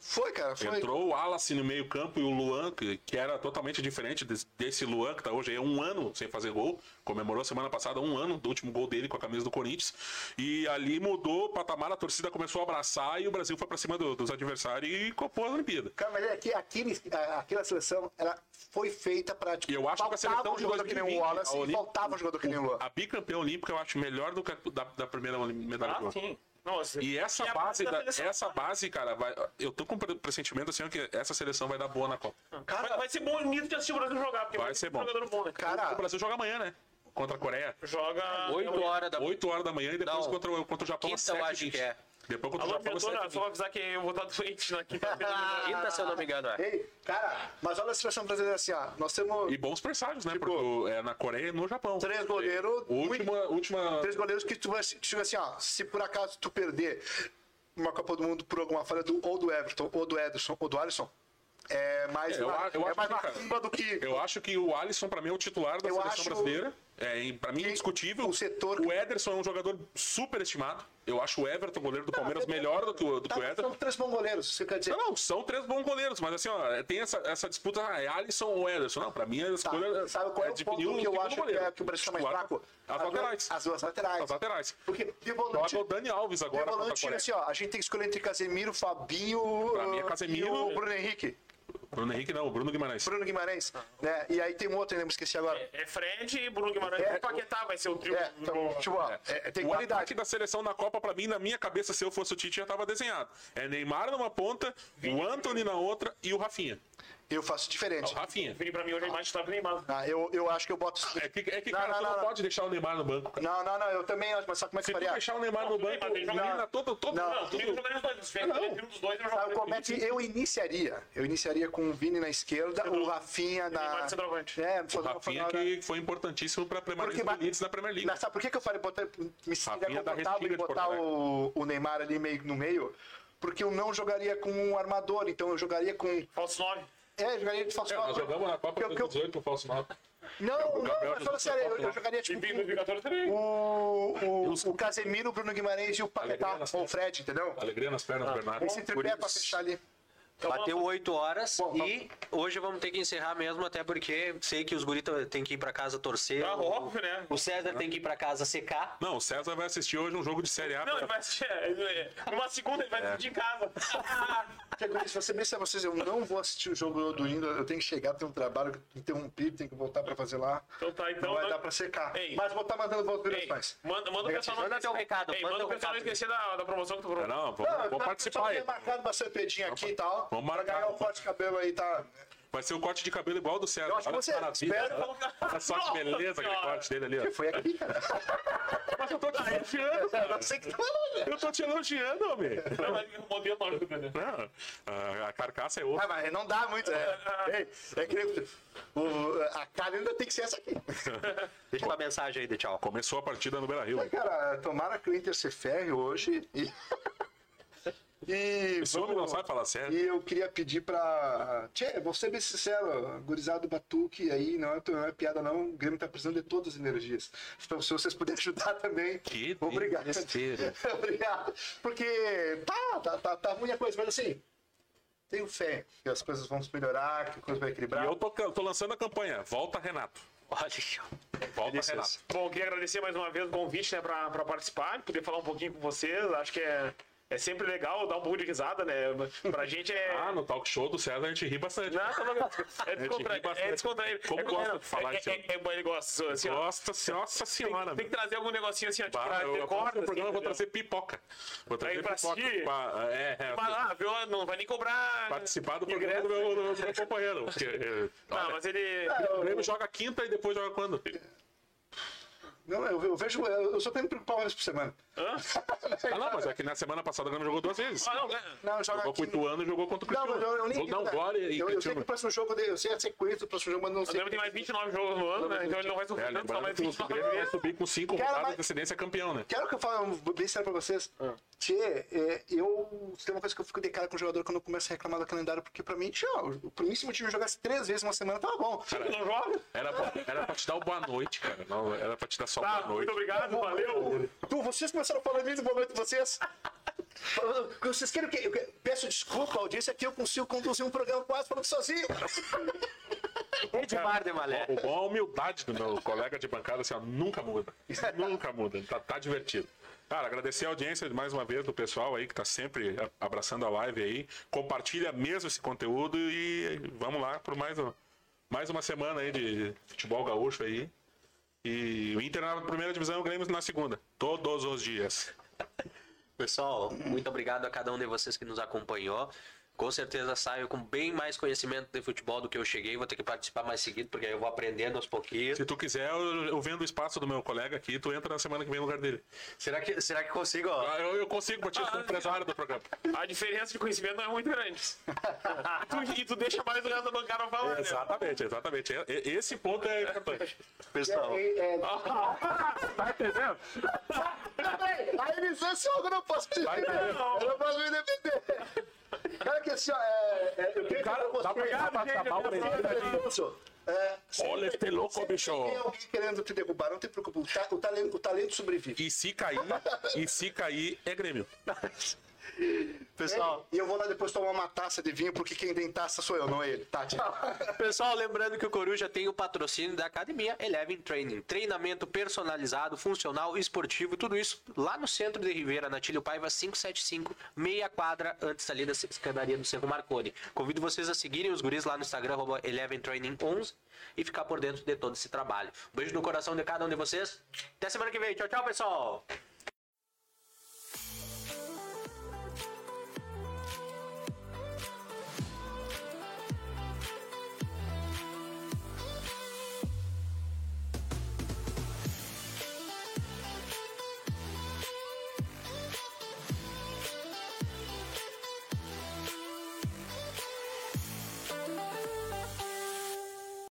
Foi, cara, foi. Entrou o Wallace no meio campo e o Luan, que, que era totalmente diferente desse, desse Luan, que tá hoje aí um ano sem fazer gol. Comemorou semana passada um ano do último gol dele com a camisa do Corinthians. E ali mudou o patamar, a torcida começou a abraçar e o Brasil foi pra cima do- dos adversários e copou a Olimpíada. Cara, mas é que aquele, a- aquela seleção, ela foi feita pra, tipo, eu acho que a seleção um de jogador que nem o 2020, Wallace a e faltava um jogador que nem o Luan. A bicampeã olímpica eu acho melhor do que a da, da primeira medalha Ah, sim. Nossa. E essa a base, da, seleção- essa base, cara, vai, eu tô com um pressentimento assim que essa seleção vai dar boa na Copa. Vai, vai ser bonito de assistir o Brasil jogar, porque Vai vai ser bom. jogador bom, né? O Cara, Brasil joga amanhã, né? Contra a Coreia. Joga. 8 horas da 8 horas da manhã e depois Não. contra, o- contra o Japão às Quinta, eu 7 acho que é. Depois contra o Alô, 7 só avisar que eu vou estar doente na quinta-feira. Quinta, se eu não me engano, é. ei, cara, mas olha a seleção brasileira assim, ó. Nós temos E bons presságios, né? Tipo, Porque é na Coreia e no Japão. três goleiros. Última, última... Três goleiros que tu vai tipo assim, ó. Se por acaso tu perder uma Copa do Mundo por alguma falha do, ou do Everton, ou do Ederson, ou do Alisson, é mais, É, eu na, eu é acho mais que, cara, do que. Eu acho que o Alisson, pra mim, é o titular da Eu seleção acho brasileira. É, pra mim, que indiscutível. o setor- O Ederson é um jogador super estimado. Eu acho o Everton, goleiro do Palmeiras, melhor do que o, do Tá, que o mas Ederson. são três bons goleiros, você quer dizer. Não, não, são três bons goleiros, mas assim, ó, tem essa, essa disputa, ah, é Alisson ou Ederson? Não, pra mim a Tá, escolha sabe qual é, o definir ponto que eu segundo acho que, é, que o Brasil está mais fraco? As laterais. As duas laterais. As laterais. Porque de volante, Joga o Dani Alves de agora a volante assim, ó, a gente tem que escolher entre Casemiro, Fabinho Pra mim é Casemiro. e o Bruno Henrique. Bruno Henrique não, o Bruno Guimarães. Bruno Guimarães. Né? E aí tem um outro, ainda me esqueci agora. É Fred, Bruno Guimarães É, e Paquetá vai ser o trio. É, então, tipo, ó, é, tem O qualidade. ataque da seleção na Copa, pra mim, na minha cabeça, se eu fosse o Tite, já tava desenhado. É Neymar numa ponta, o Anthony na outra e o Rafinha. Eu faço diferente. O Rafinha. Vini pra mim hoje é mais titular que Neymar. Ah, eu, eu acho que eu boto. É que, é que Não, cara, não, tu não, não, não. pode deixar o Neymar no banco. cara. Não, não, não, eu também acho, mas sabe como é que Se tu faria? deixar o Neymar no Não, banco, Neymar, ele elimina todo, todo, Não. Não, jogaria os dois. Se Não. entre um dos dois, eu como é que eu iniciaria? Eu iniciaria com o Vini na esquerda, o Rafinha na. centroavante. É, O não Rafinha que foi importantíssimo pra Porque permanecer ba- no Leeds da Premier League. Mas sabe por que, que eu falei botar, me sentiria confortável em botar o, o Neymar ali meio, no meio? Porque eu não jogaria com um armador, então eu jogaria com. Falso 9. É, eu jogaria de falso É, nós jogamos na Copa eu- de que eu- 2018 com o falso 9. Não, não, mas fala Jesus sério, eu, eu jogaria tipo. em 2014 também. O, o, o Casemiro, o Bruno Guimarães e o Paquetá, ou o Fred, entendeu? Alegria nas pernas do Bernardo. Esse tripé pra fechar ali. Bateu 8 horas Bom, e hoje vamos ter que encerrar mesmo, até porque sei que os guritas têm que ir pra casa torcer. Ah, o, óbvio, né? o César tem que ir pra casa secar. Não, o César vai assistir hoje um jogo de Série A. Não, ele vai assistir. é, Numa segunda ele vai assistir em casa. Vou ser bem pra vocês, eu não vou assistir o jogo do Indo, eu tenho que chegar, tem um trabalho que interrompi, tenho que voltar pra fazer lá. Então tá, então. Não vai dar pra secar. Ei. Mas vou estar mandando voz Ei, direções. manda, manda o pessoal não Manda esquecer- teu recado, Ei, manda manda o pessoal não esquecer da, da promoção que tu Não, falou. não, vamos, vamos participar tinha marcado bastante pedinho aqui e tal. Vamos ganhar o corte de cabelo aí, tá? Vai ser o corte de cabelo igual do César. Eu acho que Olha você- maravilha. espero- Olha só que beleza aquele corte dele ali, ó. Foi aqui, cara. Mas eu tô te elogiando, Eu não sei que tu Eu tô te elogiando, homem. Não, mas o modelo ajuda, né? Não, a, carcaça é outra. Ah, mas não dá muito. É, Ei, é que o, a cara ainda tem que ser essa aqui. Deixa uma mensagem aí de tchau. Começou a partida no Beira Rio. Cara, tomara que o Inter se ferre hoje e. E Esse homem não sabe falar sério. E eu queria pedir pra. Tchê, vou ser bem sincero, gurizado do Batuque aí, não é, não é piada não, o Grêmio tá precisando de todas as energias. Então, se vocês puderem ajudar também. Que Obrigado. Obrigado. Porque tá, tá, tá, tá ruim a coisa, mas assim, tenho fé que as coisas vão se melhorar, que a coisa vai E equilibrar. eu tô, tô lançando a campanha. Volta, Renato. Olha, Volta, Delícias. Renato. Bom, queria agradecer mais uma vez o convite né, para participar, poder falar um pouquinho com vocês. Acho que é, é sempre legal dar um pouco de risada, né? Pra gente é. Ah, no talk show do César a gente ri bastante. Não, tá bom. É ri descontraído. É descontraído. Como é, gosta é, de falar é, isso, é, é, Ele gosta. Assim, ó, Nossa, se- nossa senhora, tem, tem que trazer algum negocinho assim, ó, tipo, pra eu, eu, programa eu vou assim, trazer pipoca. Vou trazer pra pipoca. assistir? pra- é, é, Mas lá, viu? Não vai nem cobrar. participar do programa do meu, do meu companheiro. Porque, é, Não, olha, mas ele. o Grêmio joga quinta e depois joga quando? Não, eu, eu vejo, eu eu só tenho preocupar uma vez por semana. Hã? Ah, não, mas é que na semana passada o Grêmio jogou duas vezes. Ah, não, é. Não, joga Jogou com o aqui. Ituano e jogou contra o Não, Criciúma. mas eu, eu nem. Não, né? Glória e eu, eu sei que o próximo jogo, eu sei a sequência do próximo jogo, mas não O sei. Grêmio tem mais 29 jogos no ano, né? Então ele não vai É, sofrer tanto, só mais que o 29 Grêmio vai subir com cinco Cara, rodadas mas- de descendência campeão, né? Quero que eu fale um- bem sério pra vocês. Tchê, é, eu. Tem uma coisa que eu fico de cara com o jogador quando eu começo a reclamar do calendário, porque pra mim, tchê, ó, pra mim, se meu time jogasse três vezes uma semana, tava bom. Ele não joga? Era pra, era pra te dar o boa noite, cara. Não, era pra te dar só Tá, boa noite. muito obrigado, valeu. Tu, vocês começaram a falar nisso, boa noite vocês. Vocês querem que. Eu peço desculpa, audiência, que eu consigo conduzir um programa quase falando sozinho. Edmar de Malé. O bom a humildade do meu colega de bancada, assim, ó, nunca muda. nunca muda. Tá, tá divertido. Cara, agradecer a audiência mais uma vez do pessoal aí que tá sempre abraçando a live aí. Compartilha mesmo esse conteúdo e vamos lá por mais, um- mais uma semana aí de futebol gaúcho aí. E o Inter na primeira divisão e o Grêmio na segunda. Todos os dias. Pessoal, muito obrigado a cada um de vocês que nos acompanhou. Com certeza saio com bem mais conhecimento de futebol do que eu cheguei. Vou ter que participar mais seguido, porque aí eu vou aprendendo aos pouquinhos. Se tu quiser, eu, eu vendo o espaço do meu colega aqui, tu entra na semana que vem no lugar dele. Será que, será que consigo? ó? Ah, Eu, eu consigo ti, eu sou empresário do programa. A diferença de conhecimento não é muito grande. tu, e tu deixa mais o resto da bancada falar. né? Exatamente, exatamente. E- e- Esse ponto é importante. Pessoal, Tá entendendo? A eleição esse jogo eu não posso te vai. Eu não posso me defender. Cara, que assim, ó, é, é, eu queria Cara, dá pra Obrigado, pra acabar o. Alonso, é, Olha este louco, bicho. Tem alguém querendo te derrubar, não te preocupe. O, ta- o talento, o talento sobrevive. E se cair, e se cair, é Grêmio. pessoal, E eu vou lá depois tomar uma taça de vinho, porque quem tem taça sou eu, não ele. Tá, tchau. pessoal, lembrando que o Coruja tem o patrocínio da academia Eleven Training. Treinamento personalizado, funcional, esportivo, tudo isso lá no centro de Ribeira, na Tílio Paiva 575, meia quadra antes ali da escadaria do Cerro Marconi. Convido vocês a seguirem os guris lá no Instagram, arroba Eleven Training 11 e ficar por dentro de todo esse trabalho. Um beijo no coração de cada um de vocês. Até semana que vem. Tchau, tchau, pessoal.